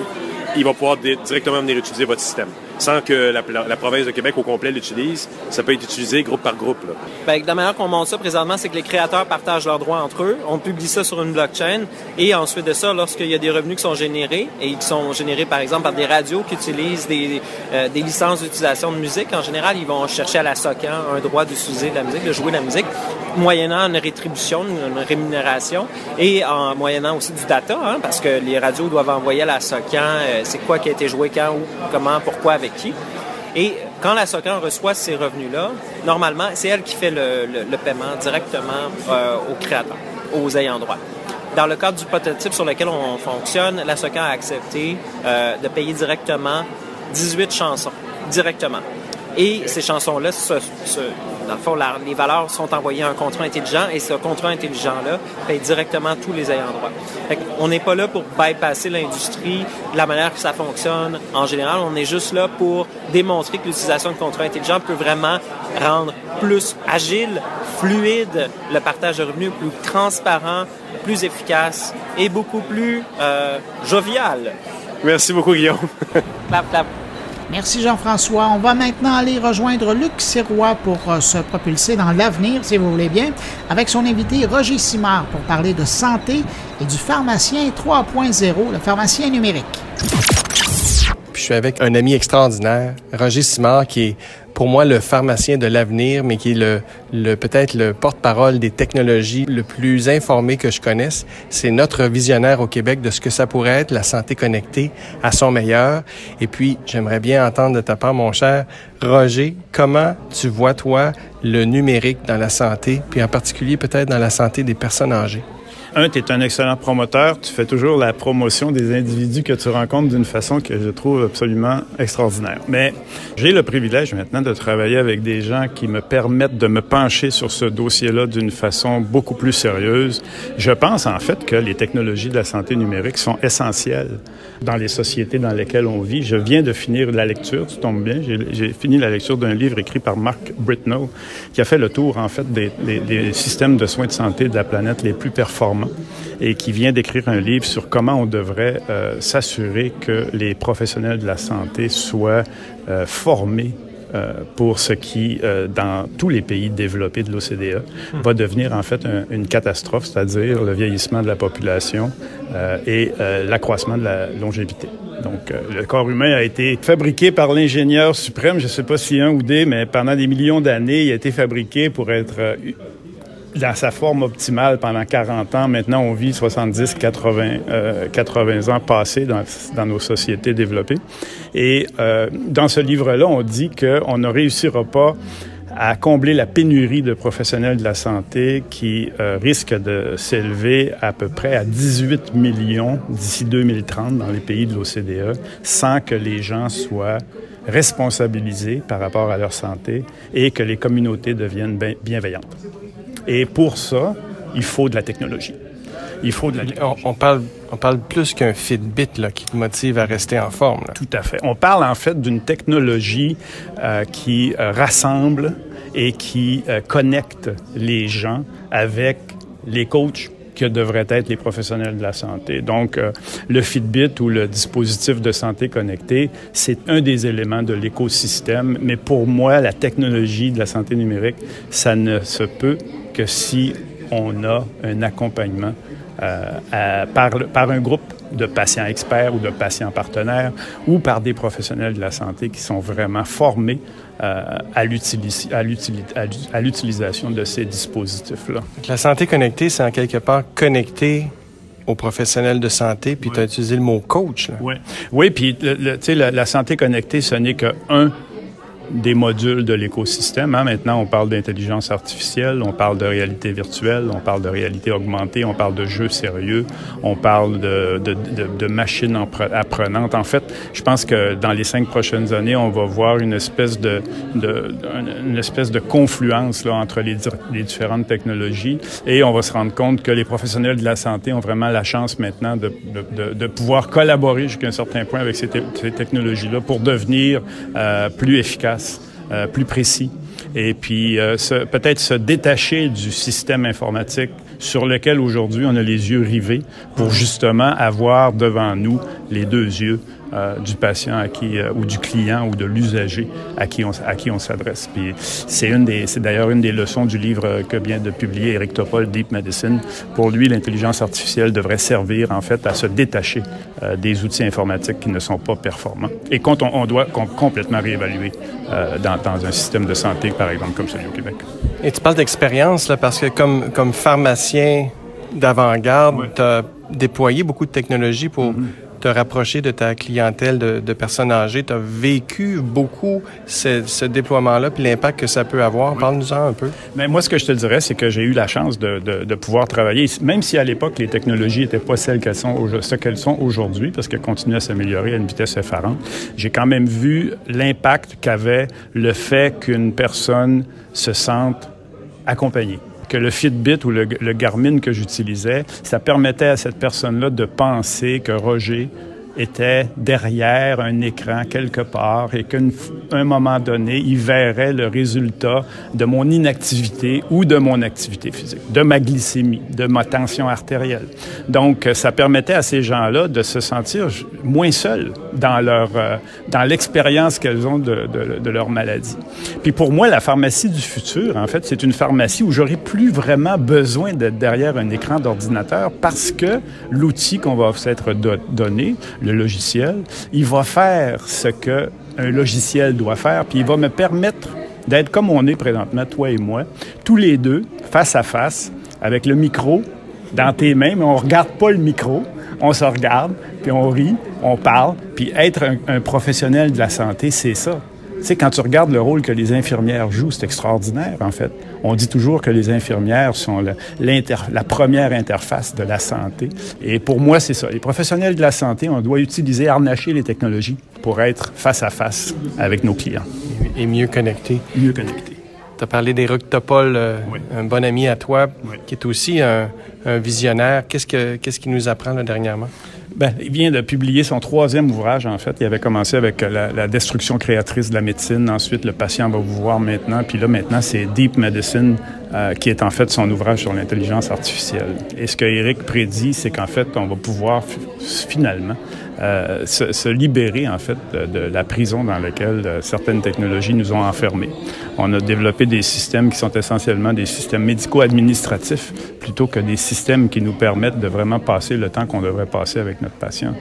il va pouvoir di- directement venir utiliser votre système. Sans que la, la province de Québec au complet l'utilise, ça peut être utilisé groupe par groupe. Là. De la manière qu'on monte ça présentement, c'est que les créateurs partagent leurs droits entre eux. On publie ça sur une blockchain. Et ensuite de ça, lorsqu'il y a des revenus qui sont générés, et qui sont générés par exemple par des radios qui utilisent des, euh, des licences d'utilisation de musique, en général, ils vont chercher à la SOCAN un droit d'utiliser de la musique, de jouer de la musique, moyennant une rétribution, une rémunération, et en moyennant aussi du data, hein, parce que les radios doivent envoyer à la SOCAN euh, c'est quoi qui a été joué quand, où, comment, pourquoi, avec Et quand la SOCAN reçoit ces revenus-là, normalement, c'est elle qui fait le, paiement directement euh, aux créateurs, aux ayants droit. Dans le cadre du prototype sur lequel on fonctionne, la SOCAN a accepté euh, de payer directement 18 chansons, directement. Et ces chansons-là, se- dans le fond, la- les valeurs sont envoyées à un contrat intelligent et ce contrat intelligent-là paye directement tous les ayants droit. On n'est pas là pour bypasser l'industrie, la manière que ça fonctionne. En général, on est juste là pour démontrer que l'utilisation de contrats intelligents peut vraiment rendre plus agile, fluide le partage de revenus, plus transparent, plus efficace et beaucoup plus euh, jovial. Merci beaucoup, Guillaume. Clap, clap. Merci Jean-François. On va maintenant aller rejoindre Luc Sirois pour euh, se propulser dans l'avenir, si vous voulez bien, avec son invité Roger Simard pour parler de santé et du pharmacien 3.0, le pharmacien numérique. Je suis avec un ami extraordinaire, Roger Simard, qui est pour moi le pharmacien de l'avenir, mais qui est le, le peut-être le porte-parole des technologies le plus informé que je connaisse. C'est notre visionnaire au Québec de ce que ça pourrait être la santé connectée à son meilleur. Et puis, j'aimerais bien entendre de ta part, mon cher Roger, comment tu vois, toi, le numérique dans la santé, puis en particulier peut-être dans la santé des personnes âgées? Un, tu es un excellent promoteur. Tu fais toujours la promotion des individus que tu rencontres d'une façon que je trouve absolument extraordinaire. Mais j'ai le privilège maintenant de travailler avec des gens qui me permettent de me pencher sur ce dossier-là d'une façon beaucoup plus sérieuse. Je pense en fait que les technologies de la santé numérique sont essentielles dans les sociétés dans lesquelles on vit. Je viens de finir la lecture, tu tombes bien, j'ai- fini la lecture d'un livre écrit par Mark Britnow qui a fait le tour en fait des systèmes de soins de santé de la planète les plus performants et qui vient d'écrire un livre sur comment on devrait euh, s'assurer que les professionnels de la santé soient euh, formés euh, pour ce qui, euh, dans tous les pays développés de l'OCDE, va devenir en fait un- une catastrophe, c'est-à-dire le vieillissement de la population euh, et l'accroissement de la longévité. Donc, le corps humain a été fabriqué par l'ingénieur suprême, je ne sais pas si un ou des, mais pendant des millions d'années, il a été fabriqué pour être dans sa forme optimale pendant 40 ans. Maintenant, on vit 70, 80, 80 ans passés dans, dans, nos sociétés développées. Et euh, dans ce livre-là, on dit qu'on ne réussira pas à combler la pénurie de professionnels de la santé qui euh, risque de s'élever à peu près à 18 millions d'ici 2030 dans les pays de l'OCDE sans que les gens soient responsabilisés par rapport à leur santé et que les communautés deviennent bienveillantes. Et pour ça, il faut de la technologie. Il faut de la technologie. On, parle, on parle plus qu'un Fitbit là, qui te motive à rester en forme. Là. Tout à fait. On parle en fait d'une technologie euh, qui euh, rassemble et qui euh, connecte les gens avec les coachs que devraient être les professionnels de la santé. Donc, euh, le Fitbit ou le dispositif de santé connecté, c'est un des éléments de l'écosystème. Mais pour moi, la technologie de la santé numérique, ça ne se peut que si on a un accompagnement euh, par, un groupe de patients experts ou de patients partenaires ou par des professionnels de la santé qui sont vraiment formés à l'utilisation de ces dispositifs-là. La santé connectée, c'est en quelque part connecté aux professionnels de santé, puis tu as utilisé le mot coach. Là. Oui, oui puis la, la santé connectée, ce n'est qu'un des modules de l'écosystème. Hein. Maintenant, on parle d'intelligence artificielle, on parle de réalité virtuelle, on parle de réalité augmentée, on parle de jeux sérieux, on parle de, de, de, de machines apprenantes. En fait, je pense que dans les cinq prochaines années, on va voir une espèce de, de une espèce de confluence là, entre les, les, différentes technologies et on va se rendre compte que les professionnels de la santé ont vraiment la chance maintenant de, de pouvoir collaborer jusqu'à un certain point avec ces, ces technologies-là pour devenir euh, plus efficaces euh, plus précis, et puis euh, peut-être se détacher du système informatique sur lequel aujourd'hui on a les yeux rivés pour justement avoir devant nous les deux yeux euh, du patient à qui, euh, ou du client ou de l'usager à qui on, à qui on s'adresse. Puis c'est une des, c'est d'ailleurs une des leçons du livre que vient de publier Eric Topol, Deep Medicine. Pour lui, l'intelligence artificielle devrait servir en fait à se détacher euh, des outils informatiques qui ne sont pas performants et qu'on on, doit complètement réévaluer dans, dans un système de santé, par exemple, comme celui au Québec. Et tu parles d'expérience, là, parce que comme, comme pharmacien d'avant-garde, tu as déployé beaucoup de technologies pour mm-hmm te rapprocher de ta clientèle de, de personnes âgées? Tu as vécu beaucoup ce, ce déploiement-là, puis l'impact que ça peut avoir? Parle-nous-en un peu. Mais moi, ce que je te dirais, c'est que j'ai eu la chance de, de, de, pouvoir travailler, même si à l'époque, les technologies n'étaient pas celles qu'elles sont, ce qu'elles sont aujourd'hui, parce qu'elles continuent à s'améliorer à une vitesse effarante. J'ai quand même vu l'impact qu'avait le fait qu'une personne se sente accompagnée que le Fitbit ou le, Garmin que j'utilisais, ça permettait à cette personne-là de penser que Roger était derrière un écran quelque part et qu'à un moment donné, il verrait le résultat de mon inactivité ou de mon activité physique, de ma glycémie, de ma tension artérielle. Donc, ça permettait à ces gens-là de se sentir moins seuls dans leur euh, dans l'expérience qu'elles ont de, leur maladie. Puis pour moi, la pharmacie du futur, en fait, c'est une pharmacie où j'aurai plus vraiment besoin d'être derrière un écran d'ordinateur parce que l'outil qu'on va s'être donné, le logiciel, il va faire ce que un logiciel doit faire, puis il va me permettre d'être comme on est présentement, toi et moi, tous les deux, face à face, avec le micro dans tes mains, mais on regarde pas le micro, on se regarde, puis on rit, on parle, puis être un, un professionnel de la santé, c'est ça. Tu sais, quand tu regardes le rôle que les infirmières jouent, c'est extraordinaire, en fait. On dit toujours que les infirmières sont la, la première interface de la santé. Et pour moi, c'est ça. Les professionnels de la santé, on doit utiliser, harnacher les technologies pour être face à face avec nos clients. Et mieux connectés. Mieux connectés. Tu as parlé d'Éric Topol, euh, un bon ami à toi, qui est aussi un, un visionnaire. Qu'est-ce, que, qu'est-ce qu'il nous apprend là, dernièrement? Ben, il vient de publier son troisième ouvrage, en fait. Il avait commencé avec euh, la, la, destruction créatrice de la médecine. Ensuite, le patient va vous voir maintenant. Puis là, maintenant, c'est Deep Medicine, euh, qui est en fait son ouvrage sur l'intelligence artificielle. Et ce que Eric prédit, c'est qu'en fait, on va pouvoir finalement euh, se, se, libérer en fait de, de, la prison dans laquelle euh, certaines technologies nous ont enfermés. On a développé des systèmes qui sont essentiellement des systèmes médico-administratifs plutôt que des systèmes qui nous permettent de vraiment passer le temps qu'on devrait passer avec notre patient.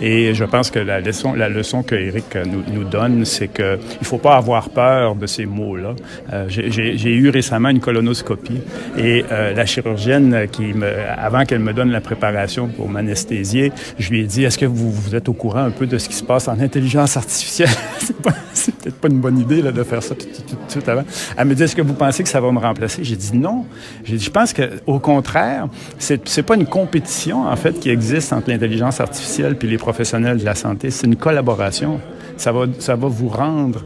Et je pense que la leçon, la leçon que Eric nous, nous donne, c'est que il faut pas avoir peur de ces mots-là. Euh, J'ai eu récemment une colonoscopie et euh, la chirurgienne qui me, avant qu'elle me donne la préparation pour m'anesthésier, je lui ai dit est-ce que vous, vous êtes au courant un peu de ce qui se passe en intelligence artificielle C'est peut-être pas une bonne idée là, de faire ça tout, tout, tout, avant. Elle me dit est-ce que vous pensez que ça va me remplacer? J'ai dit non. Je pense que au contraire, c'est pas une compétition en fait qui existe entre l'intelligence artificielle puis les professionnels de la santé, c'est une collaboration ça va, ça va vous rendre.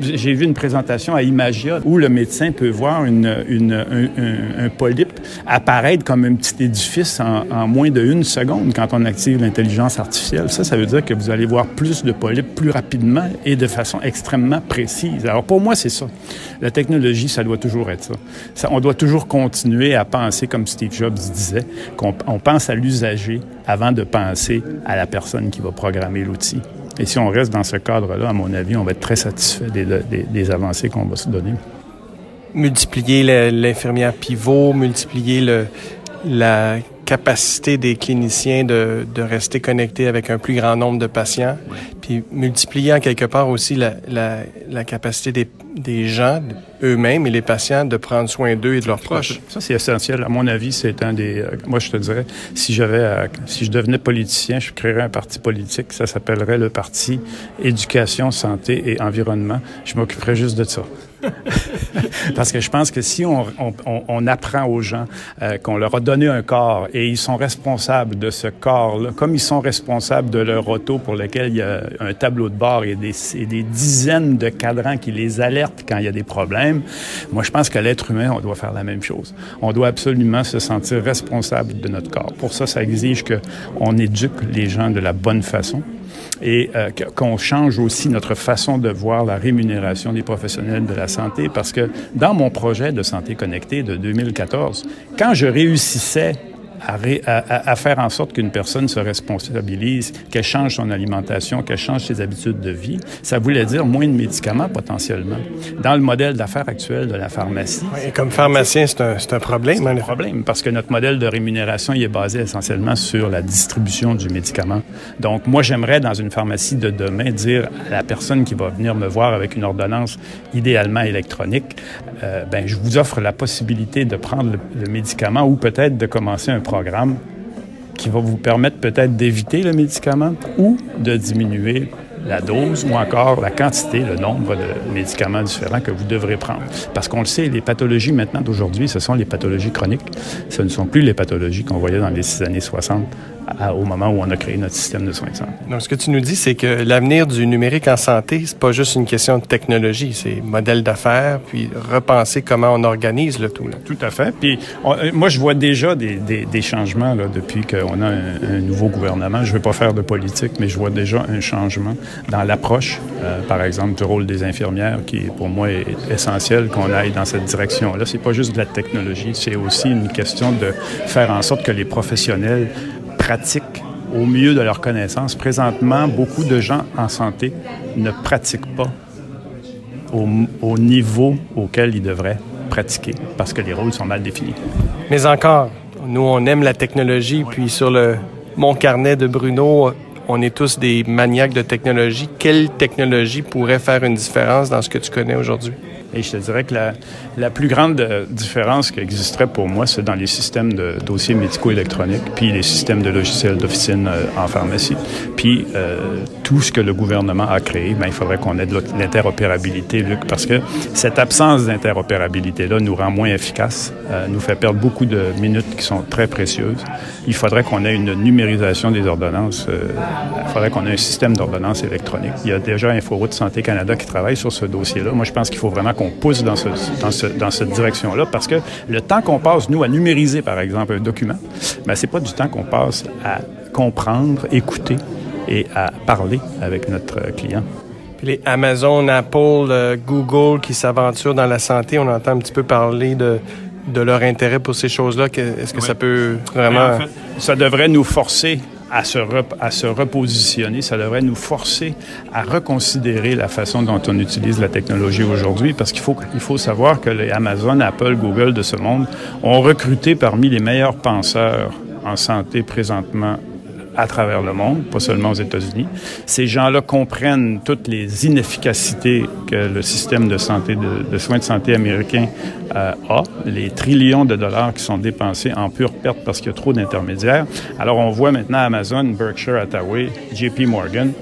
J'ai vu une présentation à Imagia où le médecin peut voir une, une, un, polype apparaître comme un petit édifice en, moins d'une seconde quand on active l'intelligence artificielle. Ça, ça veut dire que vous allez voir plus de polypes plus rapidement et de façon extrêmement précise. Alors pour moi, c'est ça. La technologie, ça doit toujours être ça. On doit toujours continuer à penser comme Steve Jobs disait, qu'on on pense à l'usager avant de penser à la personne qui va programmer l'outil. Et si on reste dans ce cadre-là, à mon avis, on va être très satisfait des, des, avancées qu'on va se donner. Multiplier l'infirmière pivot, multiplier le, la capacité des cliniciens de, de, rester connectés avec un plus grand nombre de patients, puis multiplier en quelque part aussi la, la, la capacité des, des gens eux-mêmes et les patients de prendre soin d'eux et de leurs proches. Ça, c'est essentiel. À mon avis, c'est un des... Euh, moi, je te dirais, si j'avais... Si je devenais politicien, je créerais un parti politique. Ça s'appellerait le Parti Éducation, Santé et Environnement. Je m'occuperais juste de ça. Parce que je pense que si on, on, on apprend aux gens euh, qu'on leur a donné un corps et ils sont responsables de ce corps-là, comme ils sont responsables de leur auto pour lequel il y a un tableau de bord et des, dizaines de cadrans qui les alertent quand il y a des problèmes, moi je pense que l'être humain, on doit faire la même chose. On doit absolument se sentir responsable de notre corps. Pour ça, ça exige qu'on éduque les gens de la bonne façon et euh, qu'on change aussi notre façon de voir la rémunération des professionnels de la santé parce que dans mon projet de santé connectée de 2014, quand je réussissais à, à, à, faire en sorte qu'une personne se responsabilise, qu'elle change son alimentation, qu'elle change ses habitudes de vie, ça voulait dire moins de médicaments potentiellement. Dans le modèle d'affaires actuel de la pharmacie. Oui, et comme pharmacien, c'est un, un, problème. C'est un problème parce que notre modèle de rémunération il est basé essentiellement sur la distribution du médicament. Donc, moi, j'aimerais dans une pharmacie de demain dire à la personne qui va venir me voir avec une ordonnance idéalement électronique, euh, ben, je vous offre la possibilité de prendre le, le médicament ou peut-être de commencer un qui va vous permettre peut-être d'éviter le médicament ou de diminuer la dose ou encore la quantité, le nombre de médicaments différents que vous devrez prendre. Parce qu'on le sait, les pathologies maintenant d'aujourd'hui, ce sont les pathologies chroniques. Ce ne sont plus les pathologies qu'on voyait dans les années 60 à, au moment où on a créé notre système de soins de santé. Donc, ce que tu nous dis, c'est que l'avenir du numérique en santé, c'est pas juste une question de technologie, c'est modèle d'affaires, puis repenser comment on organise le tout. Là. Tout à fait. Puis, on, moi, je vois déjà des, des, des changements là, depuis qu'on a un, un, nouveau gouvernement. Je ne veux pas faire de politique, mais je vois déjà un changement dans l'approche, euh, par exemple, du rôle des infirmières, qui pour moi est essentiel qu'on aille dans cette direction-là. C'est pas juste de la technologie, c'est aussi une question de faire en sorte que les professionnels pratiquent au mieux de leurs connaissances. Présentement, beaucoup de gens en santé ne pratiquent pas au, au niveau auquel ils devraient pratiquer parce que les rôles sont mal définis. Mais encore, nous, on aime la technologie, puis sur le mon carnet de Bruno, on est tous des maniaques de technologie. Quelle technologie pourrait faire une différence dans ce que tu connais aujourd'hui? Et je te dirais que la, la plus grande euh, différence qui existerait pour moi, c'est dans les systèmes de dossiers médicaux électroniques, puis les systèmes de logiciels d'officine euh, en pharmacie. Puis euh, tout ce que le gouvernement a créé, ben, il faudrait qu'on ait de l'interopérabilité, Luc, parce que cette absence d'interopérabilité-là nous rend moins efficaces, nous fait perdre beaucoup de minutes qui sont très précieuses. Il faudrait qu'on ait une numérisation des ordonnances. Il faudrait qu'on ait un système d'ordonnances électroniques. Il y a déjà InfoRoute Santé Canada qui travaille sur ce dossier-là. Moi, je pense qu'il faut vraiment qu'on pousse dans, ce, dans, ce, dans cette direction-là parce que le temps qu'on passe, nous, à numériser, par exemple, un document, ben, c'est pas du temps qu'on passe à comprendre, écouter et à parler avec notre client. Puis les Amazon, Apple, euh, Google qui s'aventurent dans la santé, on entend un petit peu parler de, de leur intérêt pour ces choses-là. Est-ce que oui. ça peut vraiment... En fait, ça devrait nous forcer à se, repositionner. Ça devrait nous forcer à reconsidérer la façon dont on utilise la technologie aujourd'hui parce qu'il faut, faut savoir que les Amazon, Apple, Google de ce monde ont recruté parmi les meilleurs penseurs en santé présentement à travers le monde, pas seulement aux États-Unis. Ces gens-là comprennent toutes les inefficacités que le système de santé, de, soins de santé américain euh, a, les trillions de dollars qui sont dépensés en pure perte parce qu'il y a trop d'intermédiaires. Alors on voit maintenant Amazon, Berkshire Hathaway, JP Morgan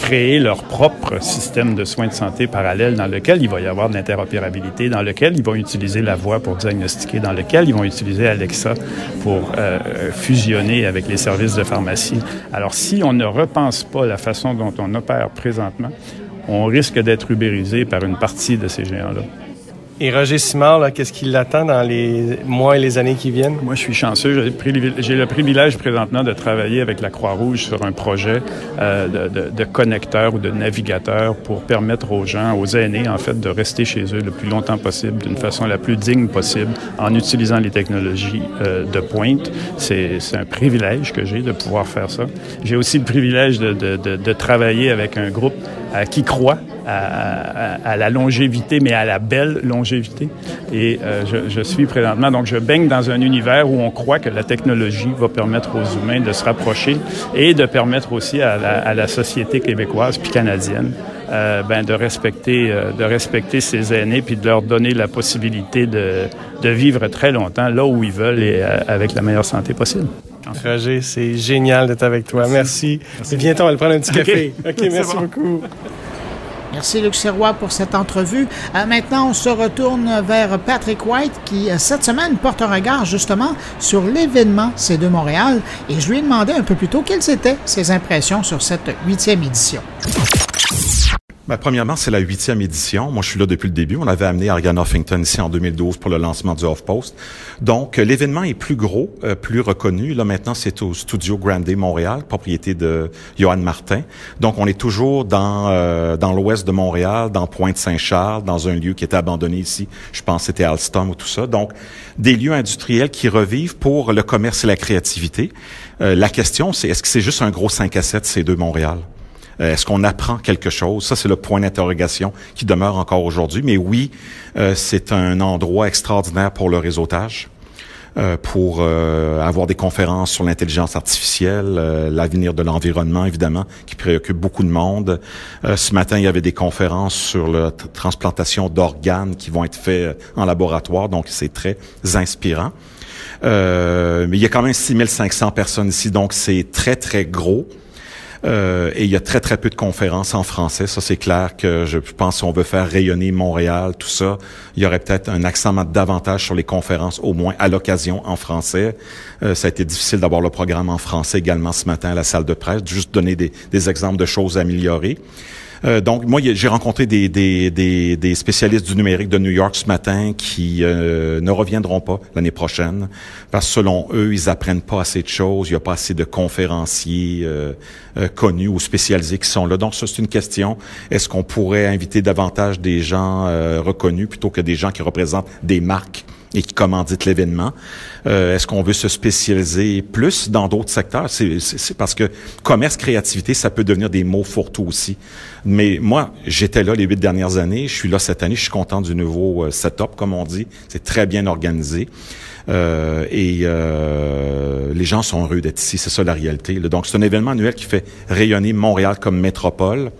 créer leur propre système de soins de santé parallèle dans lequel il va y avoir de l'interopérabilité, dans lequel ils vont utiliser la voix pour diagnostiquer, dans lequel ils vont utiliser Alexa pour euh, fusionner avec les services de pharmacie. Alors, si on ne repense pas la façon dont on opère présentement, on risque d'être ubérisé par une partie de ces géants-là. Et Roger Simard, qu'est-ce qui l'attend dans les mois et les années qui viennent? Moi, je suis chanceux. J'ai le privilège présentement de travailler avec la Croix-Rouge sur un projet euh, de, connecteur ou de navigateur pour permettre aux gens, aux aînés, en fait, de rester chez eux le plus longtemps possible, d'une façon la plus digne possible, en utilisant les technologies euh, de pointe. C'est un privilège que j'ai de pouvoir faire ça. J'ai aussi le privilège de, travailler avec un groupe euh, qui croit à, la longévité, mais à la belle longévité. Et euh, je, suis présentement, donc je baigne dans un univers où on croit que la technologie va permettre aux humains de se rapprocher et de permettre aussi à la, société québécoise puis canadienne euh, ben, de respecter euh, de respecter ses aînés puis de leur donner la possibilité de, de vivre très longtemps là où ils veulent et avec la meilleure santé possible. Roger, c'est génial d'être avec toi. Merci. merci. Viens-t'en, on va prendre un petit café. OK, merci beaucoup. Merci Luc Serrois pour cette entrevue. Euh, maintenant, on se retourne vers Patrick White qui, euh, cette semaine, porte un regard justement sur l'événement C2 Montréal et je lui ai demandé un peu plus tôt quelles étaient ses impressions sur cette huitième édition. Ben, premièrement, c'est la huitième édition. Moi, je suis là depuis le début. On avait amené Ariane Huffington ici en 2012 pour le lancement du Off-Post. Donc, euh, l'événement est plus gros, euh, plus reconnu. Là, maintenant, c'est au Studio Grande Montréal, propriété de Johan Martin. Donc, on est toujours dans euh, dans l'ouest de Montréal, dans Pointe-Saint-Charles, dans un lieu qui était abandonné ici. Je pense que c'était Alstom ou tout ça. Donc, des lieux industriels qui revivent pour le commerce et la créativité. la question, c'est est-ce que c'est juste un gros 5 à 7, ces deux Montréal? Euh, est-ce qu'on apprend quelque chose? Ça, c'est le point d'interrogation qui demeure encore aujourd'hui. Mais oui, euh, c'est un endroit extraordinaire pour le réseautage. Euh, pour avoir des conférences sur l'intelligence artificielle, l'avenir de l'environnement, évidemment, qui préoccupe beaucoup de monde. ce matin, il y avait des conférences sur la transplantation d'organes qui vont être faits en laboratoire, donc c'est très inspirant. mais il y a quand même 6500 personnes ici, donc c'est très, très gros. Euh, et il y a très, très peu de conférences en français. Ça, c'est clair que je pense si on veut faire rayonner Montréal, tout ça, il y aurait peut-être un accent davantage sur les conférences, au moins à l'occasion en français. Euh, ça a été difficile d'avoir le programme en français également ce matin à la salle de presse, juste donner des, des exemples de choses améliorées. Euh, donc, moi, j'ai rencontré des, spécialistes du numérique de New York ce matin qui euh, ne reviendront pas l'année prochaine parce que selon eux, ils apprennent pas assez de choses. Il n'y a pas assez de conférenciers euh, connus ou spécialisés qui sont là. Donc, ça, c'est une question. Est-ce qu'on pourrait inviter davantage des gens reconnus plutôt que des gens qui représentent des marques et qui commandite l'événement. Euh, est-ce qu'on veut se spécialiser plus dans d'autres secteurs? C'est parce que commerce, créativité, ça peut devenir des mots fourre-tout aussi. Mais moi, j'étais là les huit dernières années. Je suis là cette année. Je suis content du nouveau euh, setup, comme on dit. C'est très bien organisé. Euh, et euh, les gens sont heureux d'être ici. C'est ça la réalité. Donc, c'est un événement annuel qui fait rayonner Montréal comme métropole.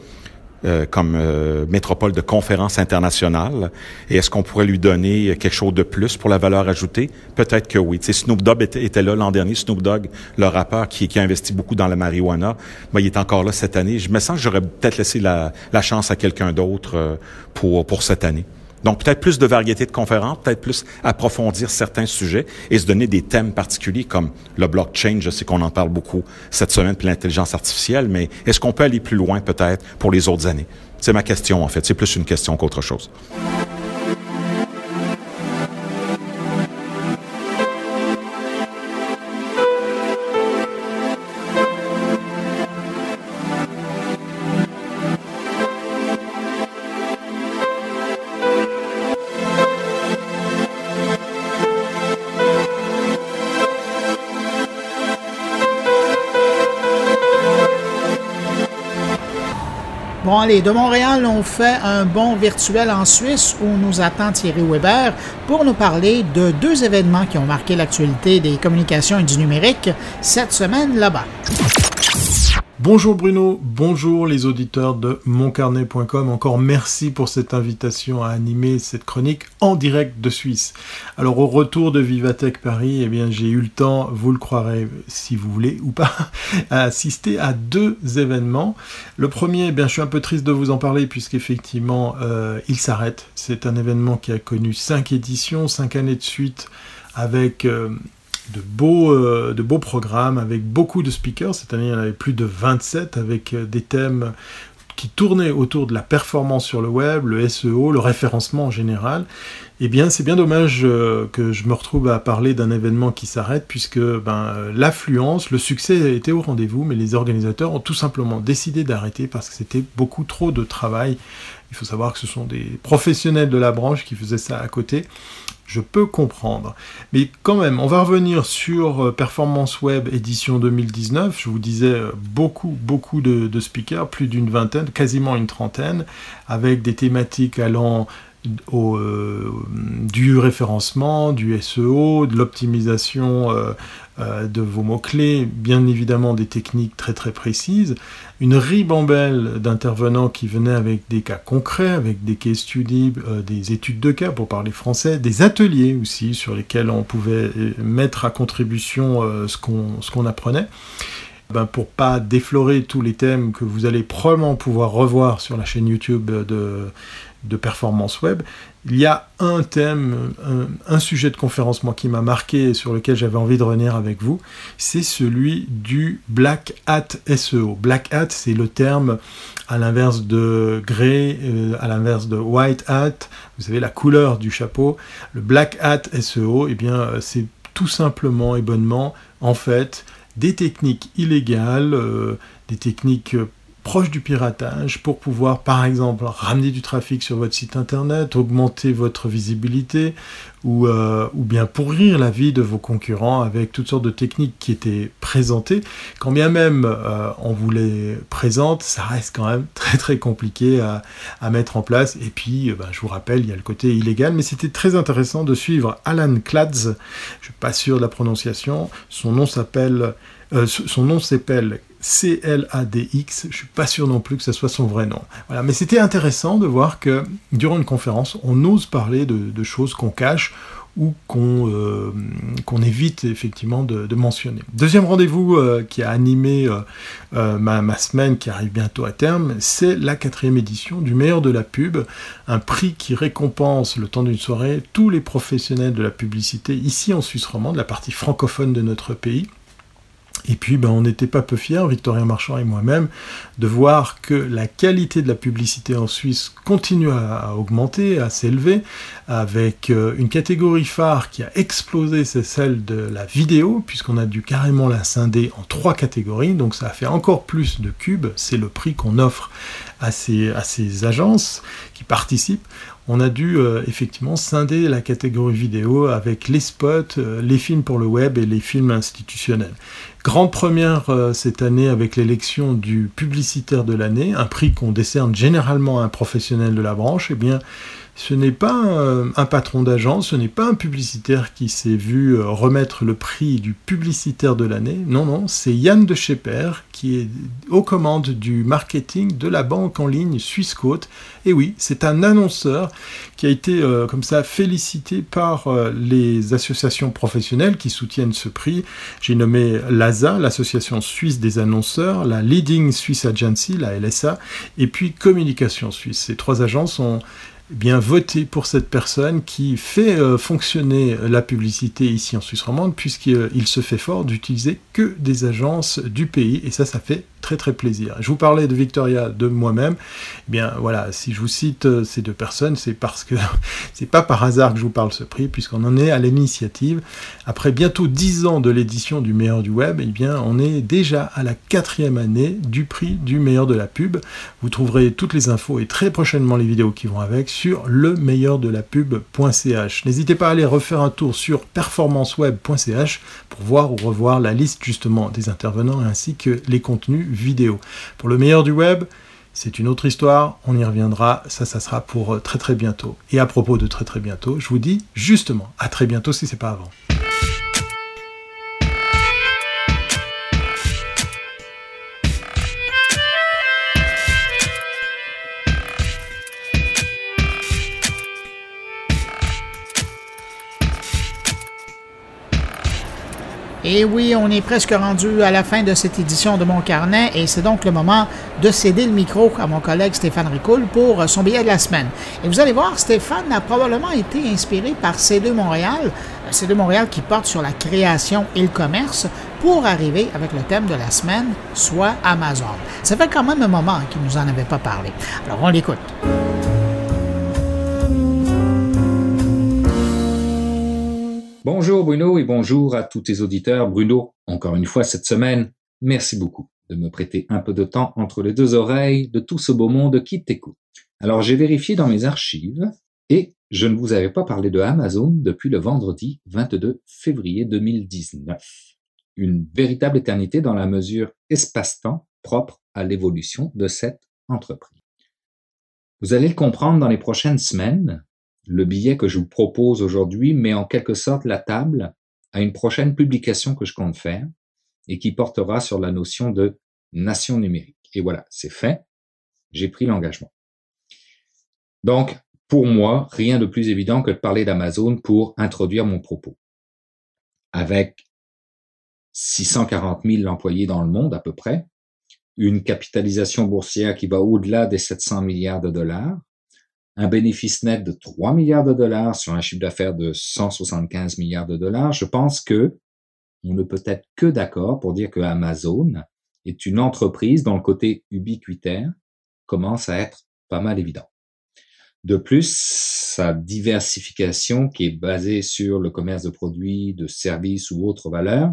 Euh, comme euh, métropole de conférences internationales. Et est-ce qu'on pourrait lui donner quelque chose de plus pour la valeur ajoutée? Peut-être que oui. Tu Snoop Dogg était, là l'an dernier. Snoop Dogg, le rappeur qui, qui a investi beaucoup dans la marijuana, ben, il est encore là cette année. Je me sens que j'aurais peut-être laissé la, la chance à quelqu'un d'autre euh, pour, pour cette année. Donc peut-être plus de variété de conférences, peut-être plus approfondir certains sujets et se donner des thèmes particuliers comme le blockchain, je sais qu'on en parle beaucoup cette semaine, puis l'intelligence artificielle, mais est-ce qu'on peut aller plus loin peut-être pour les autres années? C'est ma question en fait, c'est plus une question qu'autre chose. Bon, de Montréal, on fait un bond virtuel en Suisse où nous attend Thierry Weber pour nous parler de deux événements qui ont marqué l'actualité des communications et du numérique cette semaine là-bas. Bonjour Bruno, bonjour les auditeurs de moncarnet.com. Encore merci pour cette invitation à animer cette chronique en direct de Suisse. Alors au retour de Vivatech Paris, eh bien j'ai eu le temps, vous le croirez si vous voulez ou pas, à assister à deux événements. Le premier, eh bien je suis un peu triste de vous en parler puisqu'effectivement euh, il s'arrête. C'est un événement qui a connu cinq éditions, cinq années de suite avec euh, de beaux, euh, de beaux programmes avec beaucoup de speakers. Cette année, il y en avait plus de 27 avec euh, des thèmes qui tournaient autour de la performance sur le web, le SEO, le référencement en général. Eh bien, c'est bien dommage euh, que je me retrouve à parler d'un événement qui s'arrête, puisque ben, l'affluence, le succès était au rendez-vous, mais les organisateurs ont tout simplement décidé d'arrêter parce que c'était beaucoup trop de travail. Il faut savoir que ce sont des professionnels de la branche qui faisaient ça à côté je peux comprendre. Mais quand même, on va revenir sur euh, Performance Web édition 2019. Je vous disais euh, beaucoup, beaucoup de, speakers, plus d'une vingtaine, quasiment une trentaine, avec des thématiques allant euh, du référencement, du SEO, de l'optimisation euh, de vos mots-clés, bien évidemment des techniques très très précises, une ribambelle d'intervenants qui venaient avec des cas concrets, avec des case studies, euh, des études de cas pour parler français, des ateliers aussi sur lesquels on pouvait euh, mettre à contribution ce qu'on apprenait. Ben pour pas déflorer tous les thèmes que vous allez probablement pouvoir revoir sur la chaîne YouTube de, de performance web, il y a un thème, un, sujet de conférence moi qui m'a marqué et sur lequel j'avais envie de revenir avec vous, c'est celui du Black Hat SEO. Black Hat, c'est le terme à l'inverse de grey, euh, à l'inverse de white hat, vous savez la couleur du chapeau. Le Black Hat SEO, eh bien c'est tout simplement et bonnement en fait des techniques illégales, euh, des techniques proche du piratage pour pouvoir par exemple ramener du trafic sur votre site internet, augmenter votre visibilité ou, euh, ou bien pourrir la vie de vos concurrents avec toutes sortes de techniques qui étaient présentées. Quand bien même euh, on vous les présente, ça reste quand même très très compliqué à, à mettre en place. Et puis, euh, ben, je vous rappelle, il y a le côté illégal, mais c'était très intéressant de suivre Alan Klads, je suis pas sûr de la prononciation, son nom s'appelle... son nom s'appelle C-L-A-D-X, je suis pas sûr non plus que ce soit son vrai nom. Mais c'était intéressant de voir que durant une conférence, on ose parler de, choses qu'on cache ou euh, qu'on évite effectivement de, mentionner. Deuxième rendez-vous euh, qui a animé euh, ma, ma, semaine qui arrive bientôt à terme, c'est la quatrième édition du meilleur de la pub, un prix qui récompense le temps d'une soirée tous les professionnels de la publicité ici en Suisse romande, la partie francophone de notre pays. Et puis, ben, on n'était pas peu fiers, Victorien Marchand et moi-même, de voir que la qualité de la publicité en Suisse continue à, augmenter, à s'élever, avec euh, une catégorie phare qui a explosé, c'est celle de la vidéo, puisqu'on a dû carrément la scinder en trois catégories, donc ça a fait encore plus de cubes, c'est le prix qu'on offre à ces, agences qui participent on a dû euh, effectivement scinder la catégorie vidéo avec les spots, euh, les films pour le web et les films institutionnels. Grande première euh, cette année avec l'élection du publicitaire de l'année, un prix qu'on décerne généralement à un professionnel de la branche. Eh bien, ce n'est pas un, patron d'agence, ce n'est pas un publicitaire qui s'est vu euh, remettre le prix du publicitaire de l'année. Non, non, c'est Yann de Schepper qui est aux commandes du marketing de la banque en ligne Swissquote. Et oui, c'est un annonceur qui a été euh, comme ça félicité par euh, les associations professionnelles qui soutiennent ce prix. J'ai nommé l'ASA, l'Association suisse des annonceurs, la Leading Swiss Agency, la LSA, et puis Communication Suisse. Ces trois agences ont bien voter pour cette personne qui fait euh, fonctionner la publicité ici en Suisse romande puisqu'il se fait fort d'utiliser que des agences du pays. Et ça ça fait très très plaisir. Je vous parlais de Victoria de moi-même. Eh bien voilà, si je vous cite euh, ces deux personnes, c'est parce que c'est pas par hasard que je vous parle ce prix, puisqu'on en est à l'initiative. Après bientôt dix ans de l'édition du meilleur du web, eh bien on est déjà à la quatrième année du prix du meilleur de la pub. Vous trouverez toutes les infos et très prochainement les vidéos qui vont avec sur le meilleur de la pub.ch. N'hésitez pas à aller refaire un tour sur performanceweb.ch pour voir ou revoir la liste justement des intervenants ainsi que les contenus vidéo. Pour le meilleur du web, c'est une autre histoire, on y reviendra, ça, ça sera pour euh, très très bientôt. Et à propos de très très bientôt, je vous dis justement à très bientôt si c'est pas avant. Et oui, on est presque rendu à la fin de cette édition de mon carnet et c'est donc le moment de céder le micro à mon collègue Stéphane Ricoul pour son billet de la semaine. Et vous allez voir, Stéphane a probablement été inspiré par C2 Montréal, C2 Montréal qui porte sur la création et le commerce pour arriver avec le thème de la semaine, soit Amazon. Ça fait quand même un moment qu'il nous en avait pas parlé. Alors on l'écoute. Bonjour Bruno et bonjour à tous tes auditeurs. Bruno, encore une fois cette semaine, merci beaucoup de me prêter un peu de temps entre les deux oreilles de tout ce beau monde qui t'écoute. Alors j'ai vérifié dans mes archives et je ne vous avais pas parlé de Amazon depuis le vendredi 22 février 2019. Une véritable éternité dans la mesure espace-temps propre à l'évolution de cette entreprise. Vous allez le comprendre dans les prochaines semaines, le billet que je vous propose aujourd'hui met en quelque sorte la table à une prochaine publication que je compte faire et qui portera sur la notion de nation numérique. Et voilà, c'est fait. J'ai pris l'engagement. Donc, pour moi, rien de plus évident que de parler d'Amazon pour introduire mon propos. Avec 640 000 employés dans le monde à peu près, une capitalisation boursière qui va au-delà des 700 milliards de dollars, un bénéfice net de 3 milliards de dollars sur un chiffre d'affaires de 175 milliards de dollars, je pense que on ne peut être que d'accord pour dire que Amazon est une entreprise dont le côté ubiquitaire commence à être pas mal évident. De plus, sa diversification qui est basée sur le commerce de produits, de services ou autres valeurs,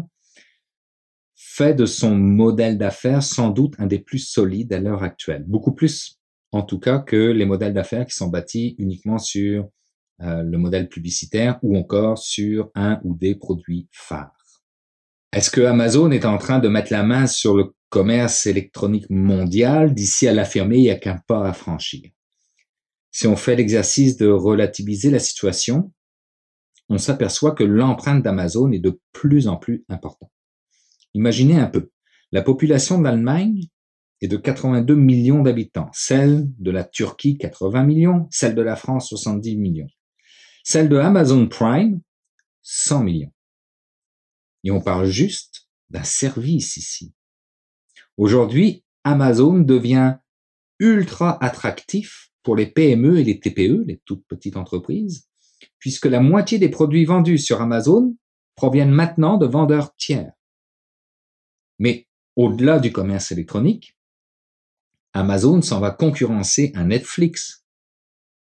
fait de son modèle d'affaires sans doute un des plus solides à l'heure actuelle. Beaucoup plus en tout cas que les modèles d'affaires qui sont bâtis uniquement sur euh, le modèle publicitaire ou encore sur un ou des produits phares. Est-ce que Amazon est en train de mettre la main sur le commerce électronique mondial d'ici à l'affirmer, il n'y a qu'un pas à franchir? Si on fait l'exercice de relativiser la situation, on s'aperçoit que l'empreinte d'Amazon est de plus en plus importante. Imaginez un peu, la population de l'Allemagne est de 82 millions d'habitants, celle de la Turquie 80 millions, celle de la France 70 millions, celle de Amazon Prime 100 millions. Et on parle juste d'un service ici. Aujourd'hui, Amazon devient ultra attractif pour les PME et les TPE, les toutes petites entreprises, puisque la moitié des produits vendus sur Amazon proviennent maintenant de vendeurs tiers. Mais au-delà du commerce électronique, Amazon s'en va concurrencer un Netflix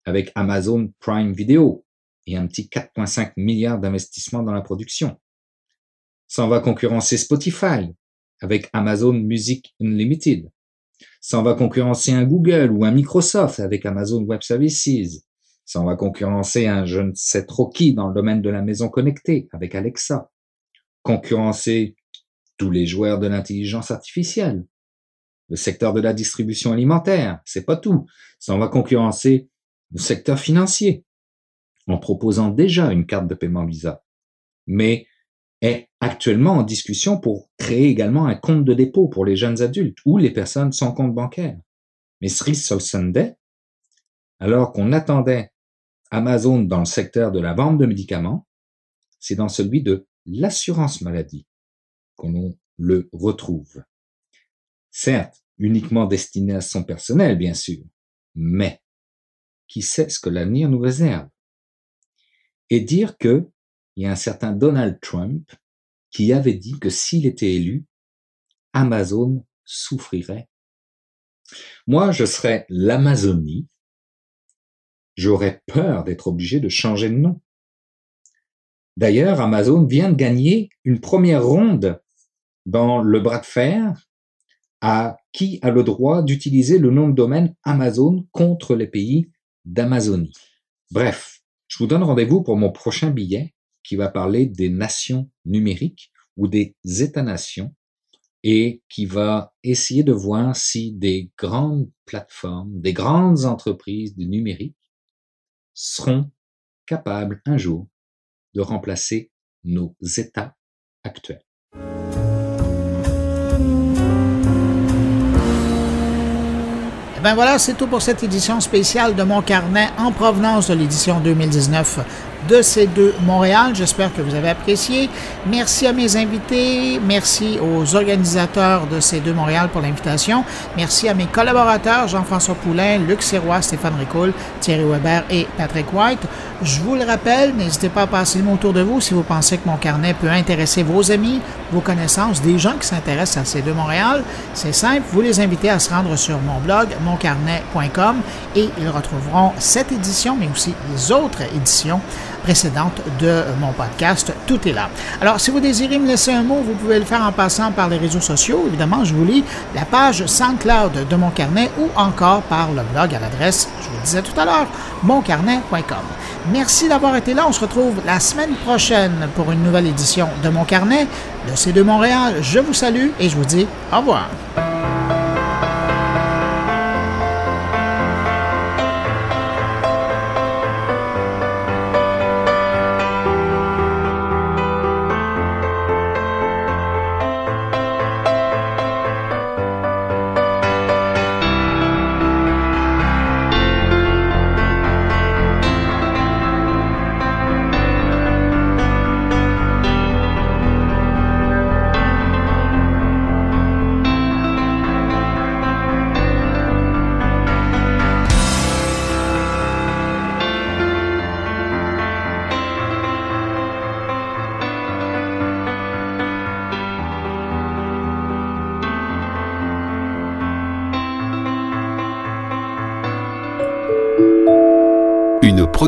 avec Amazon Prime Video et un petit 4,5 milliards d'investissements dans la production. S'en va concurrencer Spotify avec Amazon Music Unlimited. S'en va concurrencer un Google ou un Microsoft avec Amazon Web Services. S'en va concurrencer un je ne sais trop qui dans le domaine de la maison connectée avec Alexa. Concurrencer tous les joueurs de l'intelligence artificielle le secteur de la distribution alimentaire, c'est pas tout. Ça va concurrencer le secteur financier en proposant déjà une carte de paiement Visa, mais est actuellement en discussion pour créer également un compte de dépôt pour les jeunes adultes ou les personnes sans compte bancaire. Mais cerise sur Sunday, alors qu'on attendait Amazon dans le secteur de la vente de médicaments, c'est dans celui de l'assurance maladie qu'on le retrouve. Certes, uniquement destiné à son personnel, bien sûr, mais qui sait ce que l'avenir nous réserve? Et dire que il y a un certain Donald Trump qui avait dit que s'il était élu, Amazon souffrirait. Moi, je serais l'Amazonie. J'aurais peur d'être obligé de changer de nom. D'ailleurs, Amazon vient de gagner une première ronde dans le bras de fer à qui a le droit d'utiliser le nom de domaine Amazon contre les pays d'Amazonie. Bref, je vous donne rendez-vous pour mon prochain billet qui va parler des nations numériques ou des États-nations et qui va essayer de voir si des grandes plateformes, des grandes entreprises du numérique seront capables un jour de remplacer nos États actuels. Eh ben voilà, c'est tout pour cette édition spéciale de mon carnet en provenance de l'édition 2019 de ces deux Montréal. J'espère que vous avez apprécié. Merci à mes invités. Merci aux organisateurs de ces deux Montréal pour l'invitation. Merci à mes collaborateurs Jean-François Poulain, Luc Serrois, Stéphane Ricoul, Thierry Weber et Patrick White. Je vous le rappelle, n'hésitez pas à passer le mot autour de vous si vous pensez que mon carnet peut intéresser vos amis, vos connaissances, des gens qui s'intéressent à ces deux Montréal. C'est simple, vous les invitez à se rendre sur mon blog, moncarnet.com et ils retrouveront cette édition, mais aussi les autres éditions précédentes de mon podcast. Tout est là. Alors, si vous désirez me laisser un mot, vous pouvez le faire en passant par les réseaux sociaux. Évidemment, je vous lis la page SoundCloud de mon carnet ou encore par le blog à l'adresse, je vous le disais tout à l'heure, moncarnet.com. Merci d'avoir été là. On se retrouve la semaine prochaine pour une nouvelle édition de Mon Carnet de C2 Montréal. Je vous salue et je vous dis au revoir.